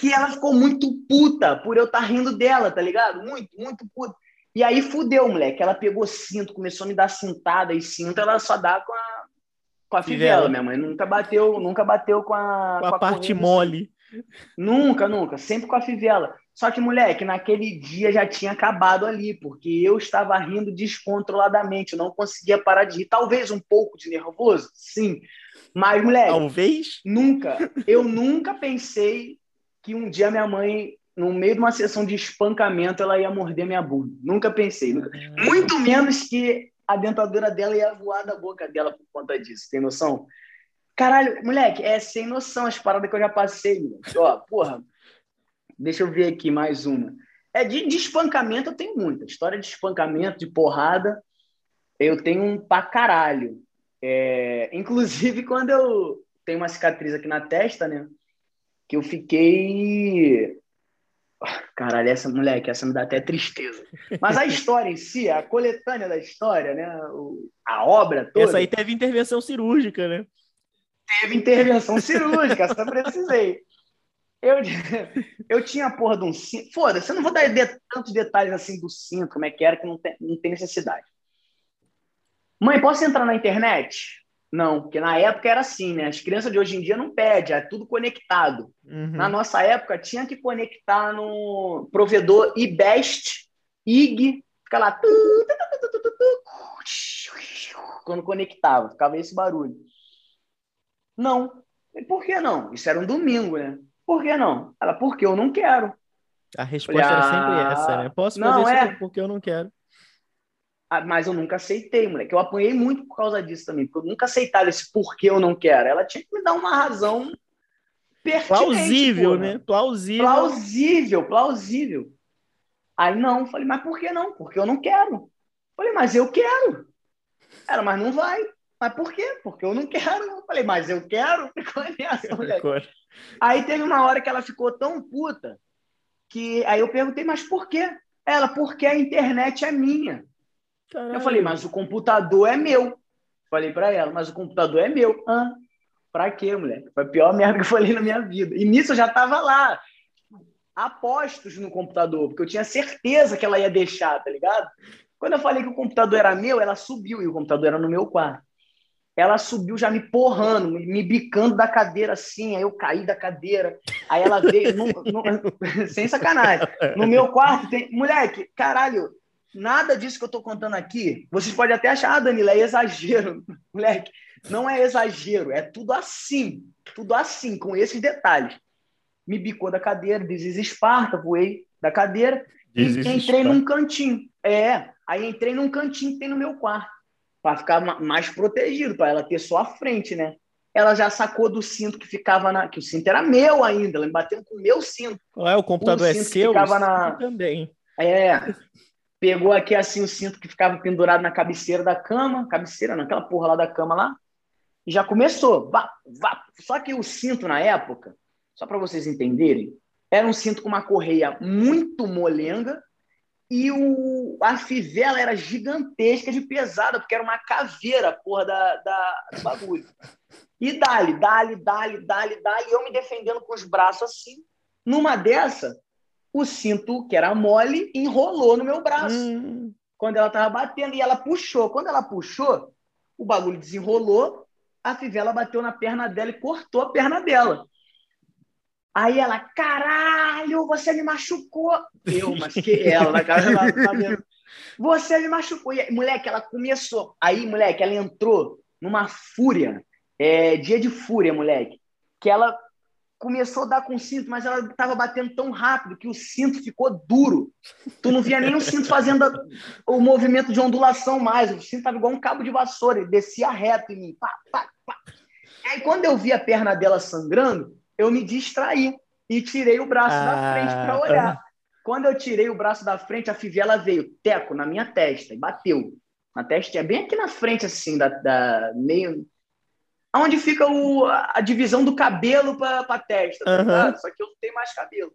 que ela ficou muito puta por eu estar tá rindo dela, tá ligado? Muito, muito puta. E aí fudeu, moleque. Ela pegou cinto, começou a me dar cintada e cinto ela só dá com a, com a fivela. Minha mãe nunca bateu, nunca bateu com a, com a, com a parte mole. Nunca, nunca. Sempre com a fivela. Só que, moleque, naquele dia já tinha acabado ali, porque eu estava rindo descontroladamente, eu não conseguia parar de rir. Talvez um pouco de nervoso, sim. Mas, moleque. Talvez? Nunca. Eu nunca pensei que um dia minha mãe, no meio de uma sessão de espancamento, ela ia morder minha bunda. Nunca pensei. Nunca... Muito menos que a dentadura dela ia voar da boca dela por conta disso. Tem noção? Caralho, moleque, é sem noção as paradas que eu já passei, moleque. Ó, porra, deixa eu ver aqui mais uma. É de, de espancamento eu tenho muita. História de espancamento, de porrada, eu tenho um pra caralho. É, inclusive, [laughs] quando eu tenho uma cicatriz aqui na testa, né? Que eu fiquei. Caralho, essa moleque, essa me dá até tristeza. Mas a história em si, a coletânea da história, né? A obra toda. Essa aí teve intervenção cirúrgica, né? Teve intervenção cirúrgica, essa precisei. Eu, eu tinha a porra de um cinto. Foda-se, eu não vou dar de, tantos detalhes assim do cinto, como é que era, que não tem, não tem necessidade. Mãe, posso entrar na internet? Não, porque na época era assim, né? As crianças de hoje em dia não pedem, é tudo conectado. Uhum. Na nossa época tinha que conectar no provedor IBEST, IG, fica lá. Quando conectava, ficava esse barulho. Não. E por que não? Isso era um domingo, né? Por que não? Ela, porque eu não quero. A resposta era sempre essa, né? Posso Não, fazer é. isso porque eu não quero. Ah, Mas eu nunca aceitei, moleque. Eu apanhei muito por causa disso também, porque eu nunca aceitava esse porquê eu não quero. Ela tinha que me dar uma razão pertinente. Plausível, porra. né? Plausível. Plausível, plausível. Aí não, falei, mas por que não? Porque eu não quero. Falei, mas eu quero. Ela, mas não vai. Mas por quê? Porque eu não quero. Falei, mas eu quero. [laughs] Ficou nessa, [laughs] moleque. Aí teve uma hora que ela ficou tão puta que aí eu perguntei, mas por quê? Ela, porque a internet é minha. Eu falei, mas o computador é meu. Falei pra ela, mas o computador é meu. Ah, pra quê, moleque? Foi a pior [laughs] merda que eu falei na minha vida. E nisso eu já tava lá, apostos no computador, porque eu tinha certeza que ela ia deixar, tá ligado? Quando eu falei que o computador era meu, ela subiu e o computador era no meu quarto. Ela subiu já me porrando, me bicando da cadeira assim, aí eu caí da cadeira. Aí ela veio, no- no- [laughs] sem sacanagem. No meu quarto tem. Moleque, caralho, nada disso que eu tô contando aqui. Vocês podem até achar, ah, Danilo, é exagero. [laughs] Moleque, não é exagero, é tudo assim. Tudo assim, com esses detalhes. Me bicou da cadeira, diz Esparta, voei da cadeira e entrei num cantinho. É, aí entrei num cantinho que tem no meu quarto, para ficar ma- mais protegido, para ela ter só a frente, né? Ela já sacou do cinto que ficava na. que o cinto era meu ainda, ela me bateu com o meu cinto. É? O computador O é seu? ficava na- Também. É. Pegou aqui assim o cinto que ficava pendurado na cabeceira da cama, cabeceira, naquela porra lá da cama lá, e já começou. Vá, vá. Só que o cinto na época, só para vocês entenderem, era um cinto com uma correia muito molenga e o, a fivela era gigantesca de pesada, porque era uma caveira, porra, da, da, do bagulho. E dali, dali, dali, dali, dali, eu me defendendo com os braços assim. Numa dessa, o cinto, que era mole, enrolou no meu braço Hum, quando ela tava batendo e ela puxou. Quando ela puxou, o bagulho desenrolou, a fivela bateu na perna dela e cortou a perna dela. Aí ela, caralho, você me machucou. Eu, mas que ela, na cara ela tá vendo. [laughs] Você me machucou. E, moleque, ela começou. Aí, moleque, ela entrou numa fúria. É, dia de fúria, moleque. Que ela começou a dar com o cinto, mas ela tava batendo tão rápido que o cinto ficou duro. Tu não via nem o cinto fazendo a- o movimento de ondulação mais. O cinto tava igual um cabo de vassoura, ele descia reto em mim. Pá, pá, pá. Aí quando eu vi a perna dela sangrando, eu me distraí e tirei o braço da Ah, frente para olhar. Quando eu tirei o braço da frente, a fivela veio, teco, na minha testa, e bateu. Na testa, é bem aqui na frente, assim, da, da meio. Onde fica o, a divisão do cabelo para a testa, tá? Só que eu não tenho mais cabelo.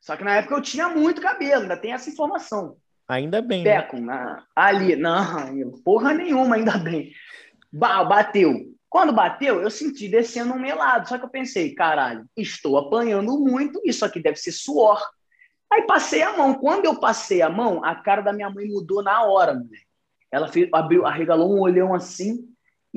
Só que na época eu tinha muito cabelo, ainda tem essa informação. ainda bem. né? Teco, na, ali, não, porra nenhuma, ainda bem. Ba- bateu. Quando bateu, eu senti descendo um melado. Só que eu pensei, caralho, estou apanhando muito, isso aqui deve ser suor. Aí passei a mão. Quando eu passei a mão, a cara da minha mãe mudou na hora, mulher. Ela fez, abriu, arregalou um olhão assim.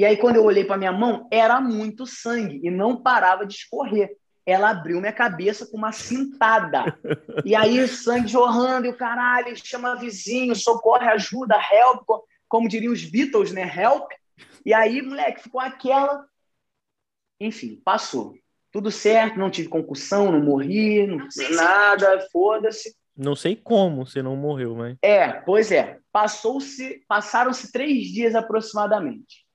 E aí, quando eu olhei para minha mão, era muito sangue e não parava de escorrer. Ela abriu minha cabeça com uma cintada. [laughs] E aí, sangue jorrando, e o caralho, chama vizinho, socorre, ajuda, help, co- como diriam os Beatles, né? Help. E aí, moleque, ficou aquela. Enfim, passou. Tudo certo, não tive concussão, não morri, não nada, foda-se. Não sei como você não morreu, mas. É, pois é. Passou-se, passaram-se três dias aproximadamente.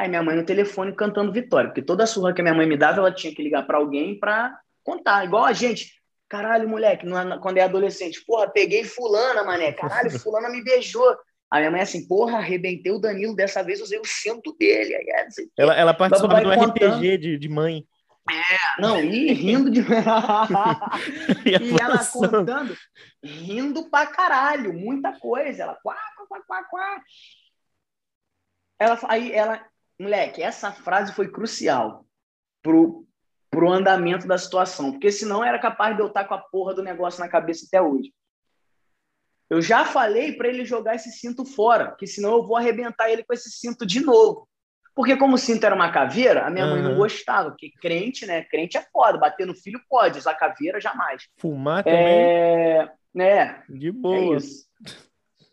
Aí minha mãe no telefone cantando vitória, porque toda surra que a minha mãe me dava, ela tinha que ligar para alguém para contar. Igual a gente. Caralho, moleque, na- quando é adolescente, porra, peguei fulana, mané. Caralho, [laughs] fulana me beijou. A minha mãe assim, porra, arrebentei o Danilo, dessa vez usei o cinto dele. Aí, é, quê. Ela, ela participava vai do contando. RPG de, de mãe. Não, e rindo de. Ia [laughs] E ela contando, rindo pra caralho, muita coisa. Ela, quá, quá, quá, quá. Ela, aí ela, moleque, essa frase foi crucial pro, pro andamento da situação, porque senão era capaz de eu estar com a porra do negócio na cabeça até hoje. Eu já falei para ele jogar esse cinto fora, que senão eu vou arrebentar ele com esse cinto de novo. Porque como o cinto era uma caveira, a minha mãe não gostava, porque crente, né? Crente é foda, bater no filho pode, usar caveira jamais. Fumar também, É, né? de É boa. isso.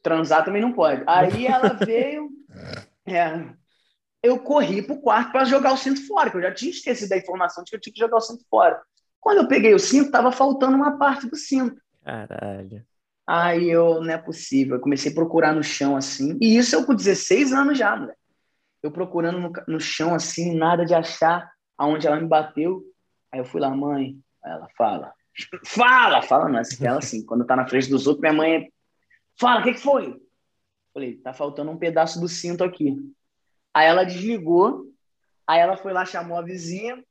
Transar também não pode. Aí ela veio. [laughs] é, eu corri pro quarto para jogar o cinto fora, que eu já tinha esquecido da informação de que eu tinha que jogar o cinto fora. Quando eu peguei o cinto, tava faltando uma parte do cinto. Caralho. Aí eu, não é possível. Eu comecei a procurar no chão assim. E isso eu com 16 anos já, moleque. Eu procurando no, no chão assim, nada de achar aonde ela me bateu. Aí eu fui lá, mãe. Aí ela fala. Fala! Fala, não. Ela assim, quando tá na frente dos outros, minha mãe é, Fala, o que, que foi? Falei, tá faltando um pedaço do cinto aqui. Aí ela desligou. Aí ela foi lá, chamou a vizinha.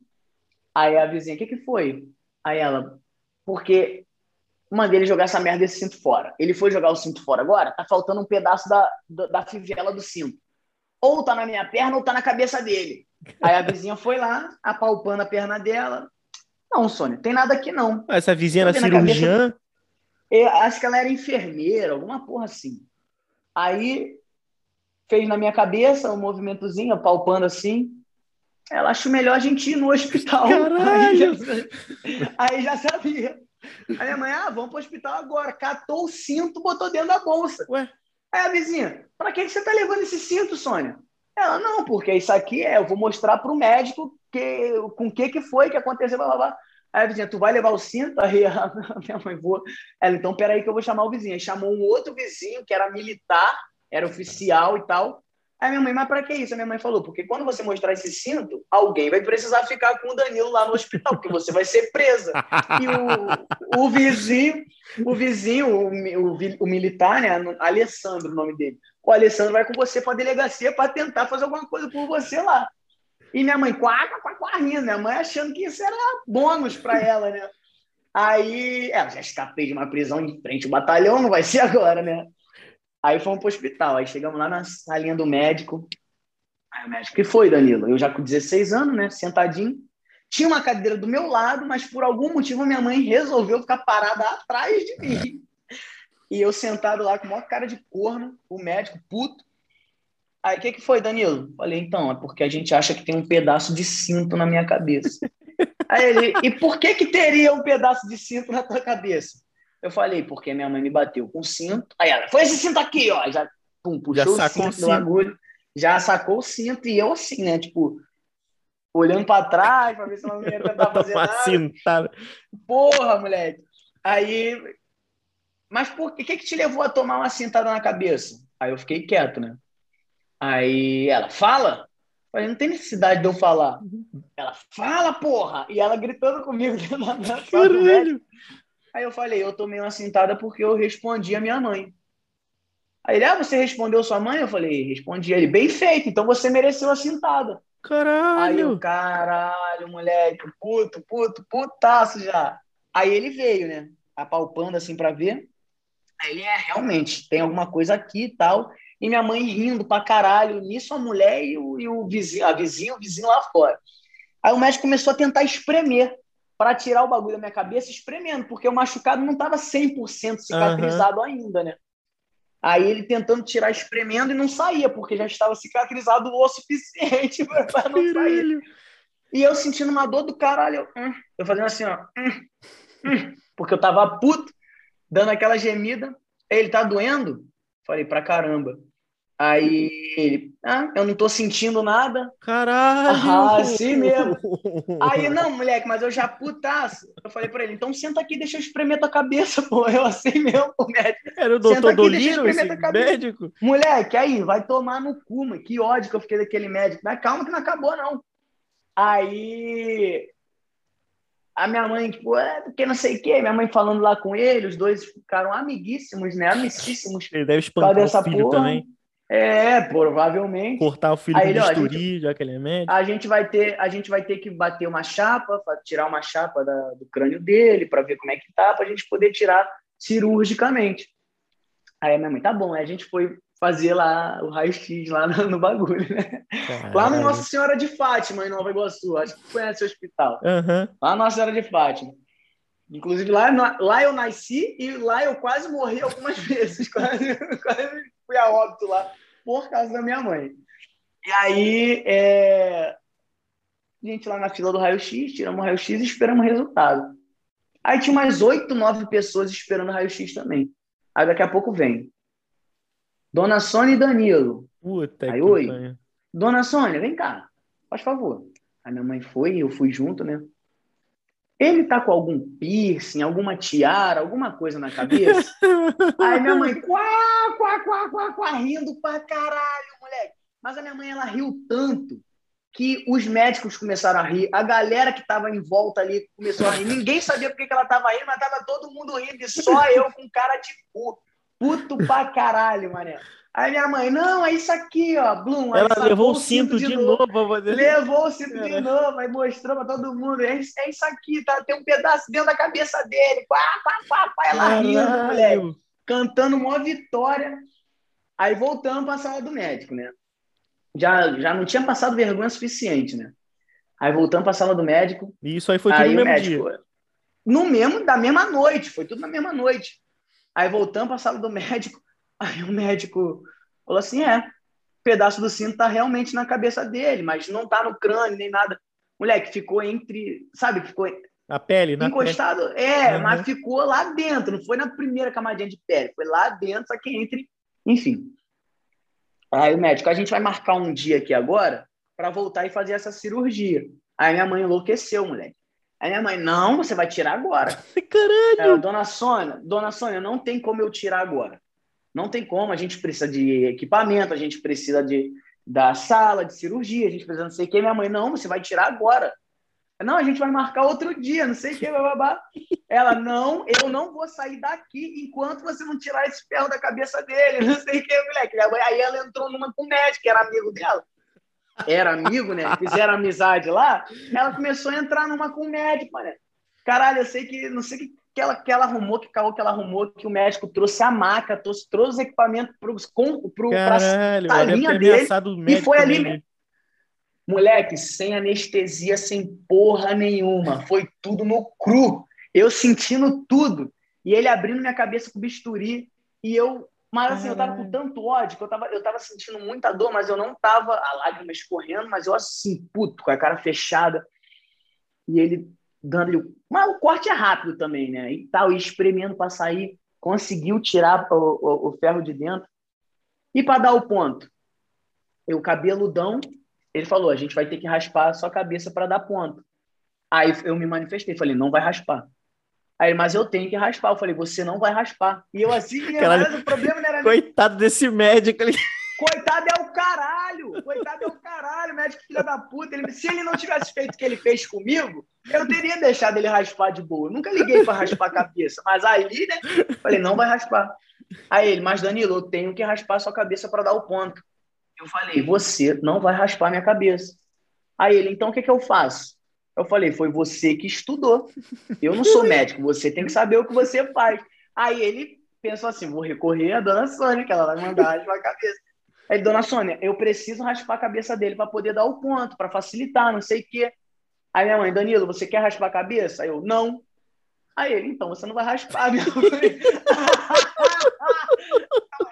Aí a vizinha, o que, que foi? Aí ela, porque mandei ele jogar essa merda desse cinto fora. Ele foi jogar o cinto fora agora, tá faltando um pedaço da, da, da fivela do cinto. Ou tá na minha perna ou tá na cabeça dele. Aí a vizinha foi lá, apalpando a perna dela. Não, Sônia, tem nada aqui não. Essa vizinha era cirurgiã? Eu acho que ela era enfermeira, alguma porra assim. Aí fez na minha cabeça um movimentozinho, apalpando assim. Ela acho melhor a gente ir no hospital. Aí já, aí já sabia. Aí a mãe, ah, vamos pro hospital agora. Catou o cinto, botou dentro da bolsa. Ué? Aí a vizinha, pra que você tá levando esse cinto, Sônia? Ela, não, porque isso aqui é, eu vou mostrar pro médico que, com o que que foi que aconteceu, blá, blá, blá. Aí a vizinha, tu vai levar o cinto? Aí [laughs] a minha mãe, vou. Ela, então peraí que eu vou chamar o vizinho. Aí chamou um outro vizinho que era militar, era oficial e tal. Aí minha mãe, mas para que isso? A minha mãe falou, porque quando você mostrar esse cinto, alguém vai precisar ficar com o Danilo lá no hospital, porque você vai ser presa. E o, o vizinho, o vizinho, o, o, o militar, né? Alessandro, o nome dele. O Alessandro vai com você para a delegacia para tentar fazer alguma coisa por você lá. E minha mãe, quá, quá, quá, rindo, minha mãe achando que isso era bônus para ela, né? Aí, é, já escapei de uma prisão em frente ao batalhão, não vai ser agora, né? Aí fomos para o hospital. Aí chegamos lá na salinha do médico. Aí o médico, que foi, Danilo? Eu já com 16 anos, né? Sentadinho. Tinha uma cadeira do meu lado, mas por algum motivo minha mãe resolveu ficar parada atrás de mim. [laughs] E eu sentado lá com a maior cara de corno, o médico puto. Aí o que, que foi, Danilo? Falei, então, é porque a gente acha que tem um pedaço de cinto na minha cabeça. [laughs] Aí ele, e por que que teria um pedaço de cinto na tua cabeça? Eu falei, porque minha mãe me bateu com cinto. Aí ela, foi esse cinto aqui, ó. Já pum, puxou já o cinto, do agulho, já sacou o cinto e eu assim, né? Tipo, olhando para trás para ver se ela não ia tentar fazer nada. Cintada. Porra, moleque. Aí, mas por que, que te levou a tomar uma cintada na cabeça? Aí eu fiquei quieto, né? Aí ela, fala? falei, não tem necessidade de eu falar. Ela, fala, porra! E ela gritando comigo [laughs] Caralho! Aí eu falei, eu tomei uma cintada porque eu respondi a minha mãe. Aí ele, ah, você respondeu sua mãe? Eu falei, respondi. Ele, bem feito, então você mereceu a cintada. Caralho! Aí eu, caralho, moleque, puto, puto, putaço já. Aí ele veio, né? Apalpando assim para ver. Aí ele, é, realmente, tem alguma coisa aqui e tal. E minha mãe rindo pra caralho. Nisso a mulher e o, e o vizinho, a vizinha, o vizinho lá fora. Aí o médico começou a tentar espremer para tirar o bagulho da minha cabeça espremendo, porque o machucado não estava 100% cicatrizado uhum. ainda, né? Aí ele tentando tirar espremendo e não saía, porque já estava cicatrizado o suficiente [laughs] para não sair. E eu sentindo uma dor do caralho. Eu, hum, eu fazendo assim, ó. Hum, hum, porque eu tava puto, dando aquela gemida. Ele tá doendo? Falei, pra caramba. Aí ele, ah, eu não tô sentindo nada. Caralho! Ah, assim mesmo. [laughs] Aí, não, moleque, mas eu já putaço. Eu falei pra ele, então senta aqui, deixa eu espremer tua cabeça, [laughs] pô. Eu assim mesmo, o médico. Era o doutor Dolino, esse médico? Moleque, aí, vai tomar no cu, mano. Que ódio que eu fiquei daquele médico. Mas calma que não acabou, não. Aí, a minha mãe, tipo, é, porque não sei o quê, minha mãe falando lá com ele, os dois ficaram amiguíssimos, né? Amicíssimos. Ele deve espantar o filho porra. também. É, provavelmente. Cortar o filho Aí, do bisturi, já que ele é médico. A gente vai ter, a gente vai ter que bater uma chapa, tirar uma chapa da, do crânio dele para ver como é que tá, para a gente poder tirar cirurgicamente. Aí minha mãe, tá bom. Aí a gente foi fazer lá o raio-x lá no, no, bagulho, né? Lá no Nossa Senhora de Fátima, em Nova Iguaçu. Acho que conhece o hospital. Uhum. Lá no Nossa Senhora de Fátima. Inclusive, lá, lá eu nasci e lá eu quase morri algumas [laughs] vezes. Quase, quase fui a óbito lá por causa da minha mãe. E aí, é... a gente lá na fila do raio-x, tiramos o raio-x e esperamos o resultado. Aí tinha umas oito, nove pessoas esperando o raio-x também. Aí daqui a pouco vem. Dona Sônia e Danilo. Puta aí, oi. Dona Sônia, vem cá, faz favor. A minha mãe foi, eu fui junto, né? Ele tá com algum piercing, alguma tiara, alguma coisa na cabeça? Aí minha mãe, quá, quá, quá, quá, quá, rindo pra caralho, moleque. Mas a minha mãe, ela riu tanto que os médicos começaram a rir, a galera que estava em volta ali começou a rir. Ninguém sabia por que ela estava rindo, mas tava todo mundo rindo, e só eu com cara de puto. Puto pra caralho, mané. Aí minha mãe, não, é isso aqui, ó, Bloom. Ela levou o cinto, cinto de, novo. novo. Levou o cinto de novo, aí mostrou pra todo mundo. É isso, é isso aqui, tá? Tem um pedaço dentro da cabeça dele. Pá, pá, pá, pá. Ela rindo, moleque. Cantando uma vitória. Aí voltamos pra sala do médico, né? Já, já não tinha passado vergonha suficiente, né? Aí voltamos pra sala do médico. E isso aí foi tudo aí no mesmo médico, dia? No mesmo, da mesma noite. Foi tudo na mesma noite. Aí voltamos pra sala do médico. [laughs] Aí o médico falou assim: é, pedaço do cinto tá realmente na cabeça dele, mas não tá no crânio nem nada. Moleque, ficou entre, sabe, ficou na pele, na encostado, pele. é, uhum. mas ficou lá dentro, não foi na primeira camadinha de pele, foi lá dentro, só que entre, enfim. Aí o médico, a gente vai marcar um dia aqui agora para voltar e fazer essa cirurgia. Aí minha mãe enlouqueceu, moleque. Aí minha mãe, não, você vai tirar agora. [laughs] Caralho! Dona Sônia, dona Sônia, não tem como eu tirar agora. Não tem como, a gente precisa de equipamento, a gente precisa de, da sala de cirurgia, a gente precisa não sei o que. Minha mãe, não, você vai tirar agora. Não, a gente vai marcar outro dia, não sei o que, babá. Ela, não, eu não vou sair daqui enquanto você não tirar esse ferro da cabeça dele, não sei o que, moleque. Aí ela entrou numa com o médico, que era amigo dela. Era amigo, né? Fizeram amizade lá. Ela começou a entrar numa com o médico, né? Caralho, eu sei que, não sei que que ela, que ela arrumou, que caô que ela arrumou, que o médico trouxe a maca, trouxe, trouxe os equipamentos para pro, a linha dele. E foi ali. Né? Moleque, sem anestesia, sem porra nenhuma. Foi tudo no cru. Eu sentindo tudo. E ele abrindo minha cabeça com bisturi. E eu. Mas assim, eu tava com tanto ódio que eu tava, eu tava sentindo muita dor, mas eu não tava a lágrima escorrendo, mas eu assim, puto, com a cara fechada. E ele dando Mas o corte é rápido também, né? E tal, e espremendo para sair, conseguiu tirar o, o, o, ferro de dentro. E para dar o ponto, o cabeludão, ele falou: a gente vai ter que raspar a sua cabeça para dar ponto. Aí eu me manifestei, falei: não vai raspar. Aí, mas eu tenho que raspar. Eu falei: você não vai raspar. E eu assim, [laughs] mas o problema não era. Coitado desse médico ali. [laughs] Coitado é o caralho! Coitado é o caralho, médico filho da puta. Ele, se ele não tivesse feito o que ele fez comigo, eu teria deixado ele raspar de boa. Eu nunca liguei para raspar a cabeça. Mas aí, né? Falei, não vai raspar. Aí ele, mas Danilo, eu tenho que raspar a sua cabeça para dar o ponto. Eu falei, você não vai raspar minha cabeça. Aí ele, então o que, que eu faço? Eu falei, foi você que estudou. Eu não sou médico, você tem que saber o que você faz. Aí ele pensou assim: vou recorrer à dona Sônia, que ela vai mandar raspar a cabeça. Aí, dona Sônia, eu preciso raspar a cabeça dele para poder dar o ponto, para facilitar, não sei o quê. Aí minha mãe, Danilo, você quer raspar a cabeça? Aí eu, não. Aí ele, então você não vai raspar, mãe. [laughs]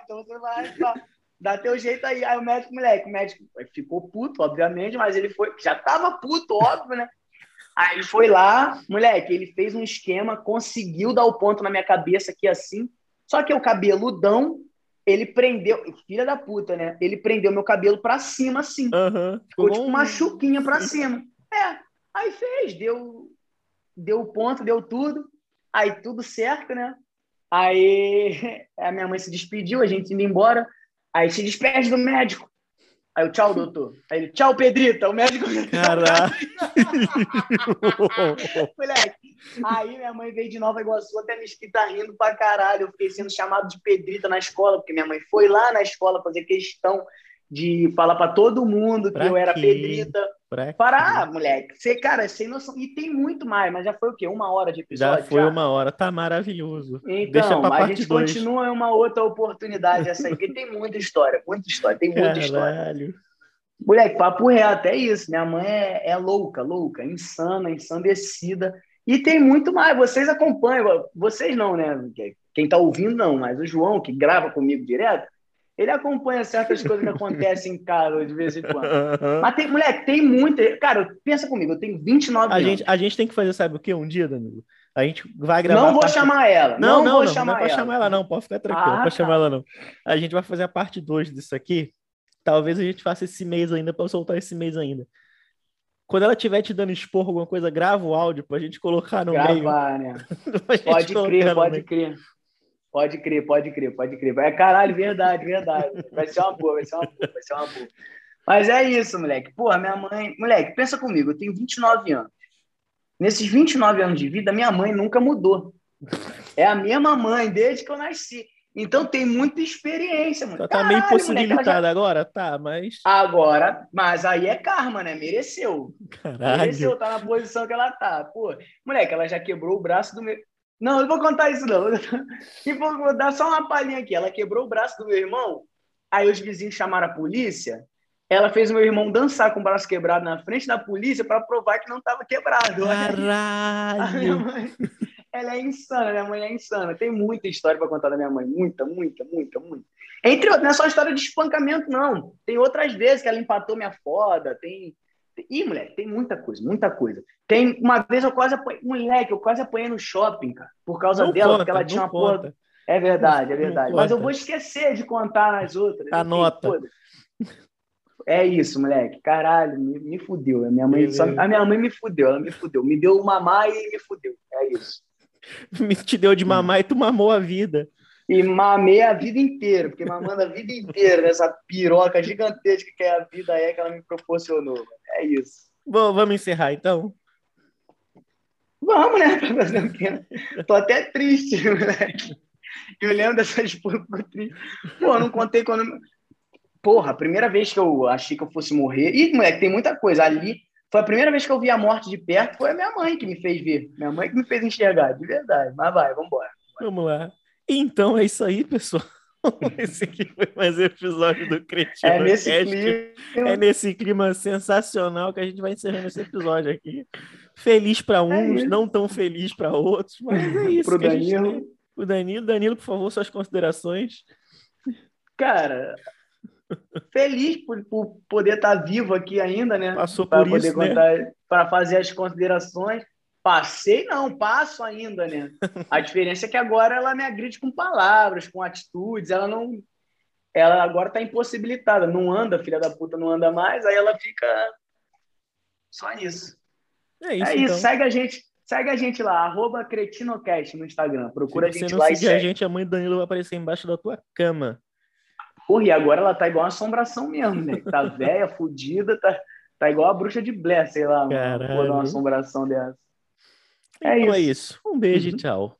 então você vai raspar. Dá teu jeito aí. Aí o médico, moleque, o médico ficou puto, obviamente, mas ele foi, já tava puto, óbvio, né? Aí ele foi lá, moleque, ele fez um esquema, conseguiu dar o ponto na minha cabeça aqui assim, só que o cabeludão ele prendeu, filha da puta, né? Ele prendeu meu cabelo pra cima, assim. Uhum. Ficou tipo uma chuquinha pra cima. É, aí fez, deu, deu o ponto, deu tudo. Aí tudo certo, né? Aí [laughs] a minha mãe se despediu, a gente indo embora. Aí se despede do médico. Aí eu, tchau, doutor. Aí ele, tchau, Pedrita. O médico. [laughs] Caralho. [laughs] Moleque. Aí minha mãe veio de Nova Iguaçu até Mesquita rindo pra caralho. Eu fiquei sendo chamado de Pedrita na escola, porque minha mãe foi lá na escola fazer questão de falar para todo mundo que pra eu era quê? Pedrita. Pra Parar, moleque. Você, cara, sem noção. E tem muito mais, mas já foi o quê? Uma hora de episódio? Já foi já? uma hora, tá maravilhoso. Então, Deixa pra a gente dois. continua em uma outra oportunidade essa aí, porque tem muita história, muita história, tem muita Caralho. história. Moleque, papo reto, é isso. Minha mãe é, é louca, louca, insana, ensandecida. E tem muito mais. Vocês acompanham, vocês não, né? Quem tá ouvindo, não, mas o João, que grava comigo direto, ele acompanha certas coisas que acontecem em casa de vez em quando. [laughs] Mas tem, moleque, tem muita. Cara, pensa comigo, eu tenho 29 a anos. Gente, a gente tem que fazer, sabe o que? Um dia, Danilo? A gente vai gravar. Não vou parte... chamar ela. Não, não, não vou não, chamar não é ela. chamar ela, não. Pode ficar tranquilo, ah, não pode tá. chamar ela, não. A gente vai fazer a parte 2 disso aqui. talvez a gente faça esse mês ainda para soltar esse mês ainda. Quando ela estiver te dando expor alguma coisa, grava o áudio pra gente colocar no Gravar, meio. né? [laughs] Pra Pode crer, pode meio. crer. Pode crer, pode crer, pode crer. É caralho, verdade, verdade. Vai ser uma boa, vai ser uma boa, vai ser uma boa. Mas é isso, moleque. Pô, minha mãe. Moleque, pensa comigo, eu tenho 29 anos. Nesses 29 anos de vida, minha mãe nunca mudou. É a mesma mãe desde que eu nasci. Então tem muita experiência, mano. Só tá meio Caralho, ela já- agora? Tá, mas. Agora, mas aí é karma, né? Mereceu. Mereceu Caralho. tá na posição que ela tá. Pô, moleque, ela já quebrou o braço do meu. Não, eu não vou contar isso, não. [laughs] E vou, dar só uma palhinha aqui. Ela quebrou o braço do meu irmão, aí os vizinhos chamaram a polícia. Ela fez o meu irmão dançar com o braço quebrado na frente da polícia para provar que não estava quebrado. Caralho. mãe, ela é insana, minha mãe é insana. Tem muita história para contar da minha mãe. Muita, muita, muita, muita. Entre outras, não é só história de espancamento, não. Tem outras vezes que ela empatou minha foda. Tem. Ih, moleque, tem muita coisa, muita coisa. Tem uma vez eu quase apanhei. Moleque, eu quase apanhei no shopping, cara, por causa Não dela, conta, porque ela não tinha uma porra. conta. É verdade, é Não verdade. Mas eu conta. vou esquecer de contar nas outras. Anota. foda. É isso, moleque. Caralho, me, me fudeu. A minha, mãe só- a minha mãe me fudeu, ela me fudeu. Me deu mamar e me fudeu. É isso. [laughs] Me te deu de mamar e tu mamou a vida. E mamei a vida inteira, porque mamando a vida inteira nessa piroca gigantesca que é a vida é que ela me proporcionou. É isso. Bom, vamos encerrar então? Vamos, né? [laughs] Pra fazer o quê? Tô até triste, [laughs] moleque. Eu lembro dessas porra, triste. Pô, eu não contei quando. Porra, a primeira vez que eu achei que eu fosse morrer. Ih, moleque, tem muita coisa. Ali foi a primeira vez que eu vi a morte de perto, foi a minha mãe que me fez ver. Minha mãe que me fez enxergar, de verdade. Mas vai, vambora. Vamos lá. Então é isso aí, pessoal. [laughs] Esse aqui foi mais um episódio do Cretino É nesse Cast. clima. É nesse clima sensacional que a gente vai encerrando esse episódio aqui. Feliz para uns, isso. não tão feliz para outros, mas é [laughs] isso. Pro que a gente Danilo. tem. Pro Danilo. Danilo, por favor, suas considerações. Cara, feliz por, por poder estar vivo aqui ainda, né? Passou Para por poder isso, né? para fazer as considerações. Passei, não, passo ainda, né? A diferença é que agora ela me agride com palavras, com atitudes, ela não. Ela agora está impossibilitada, não anda, filha da puta, não anda mais, aí ela fica. Só isso. É isso, é isso, então. segue a gente, segue a gente lá, arroba Cretinocast no Instagram. Procura Se a gente não lá e seguir a segue. gente, a mãe do Danilo vai aparecer embaixo da tua cama. Porra, e agora ela tá igual uma assombração mesmo, né? Tá [laughs] velha, fudida, tá, tá igual a bruxa de Blair, sei lá, Caralho. uma assombração dessa. É então é isso. isso. Um beijo Uhum. e tchau.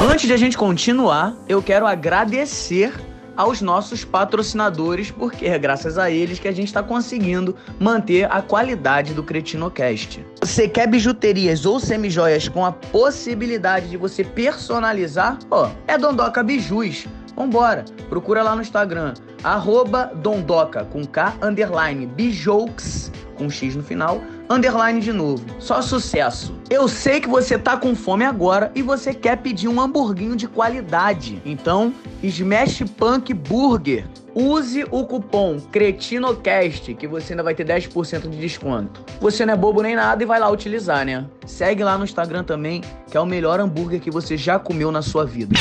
Antes de a gente continuar, eu quero agradecer aos nossos patrocinadores, porque é graças a eles que a gente está conseguindo manter a qualidade do Cretinocast. Você quer bijuterias ou semijoias com a possibilidade de você personalizar? Ó, é Dondoca Bijus. Vambora, procura lá no Instagram, arroba Dondoca, com K, underline, bijouks, com X no final, underline de novo. Só sucesso. Eu sei que você tá com fome agora e você quer pedir um hamburguinho de qualidade. Então, Smash Punk Burger. Use o cupom CretinoCast que você ainda vai ter 10% de desconto. Você não é bobo nem nada e vai lá utilizar, né? Segue lá no Instagram também, que é o melhor hambúrguer que você já comeu na sua vida.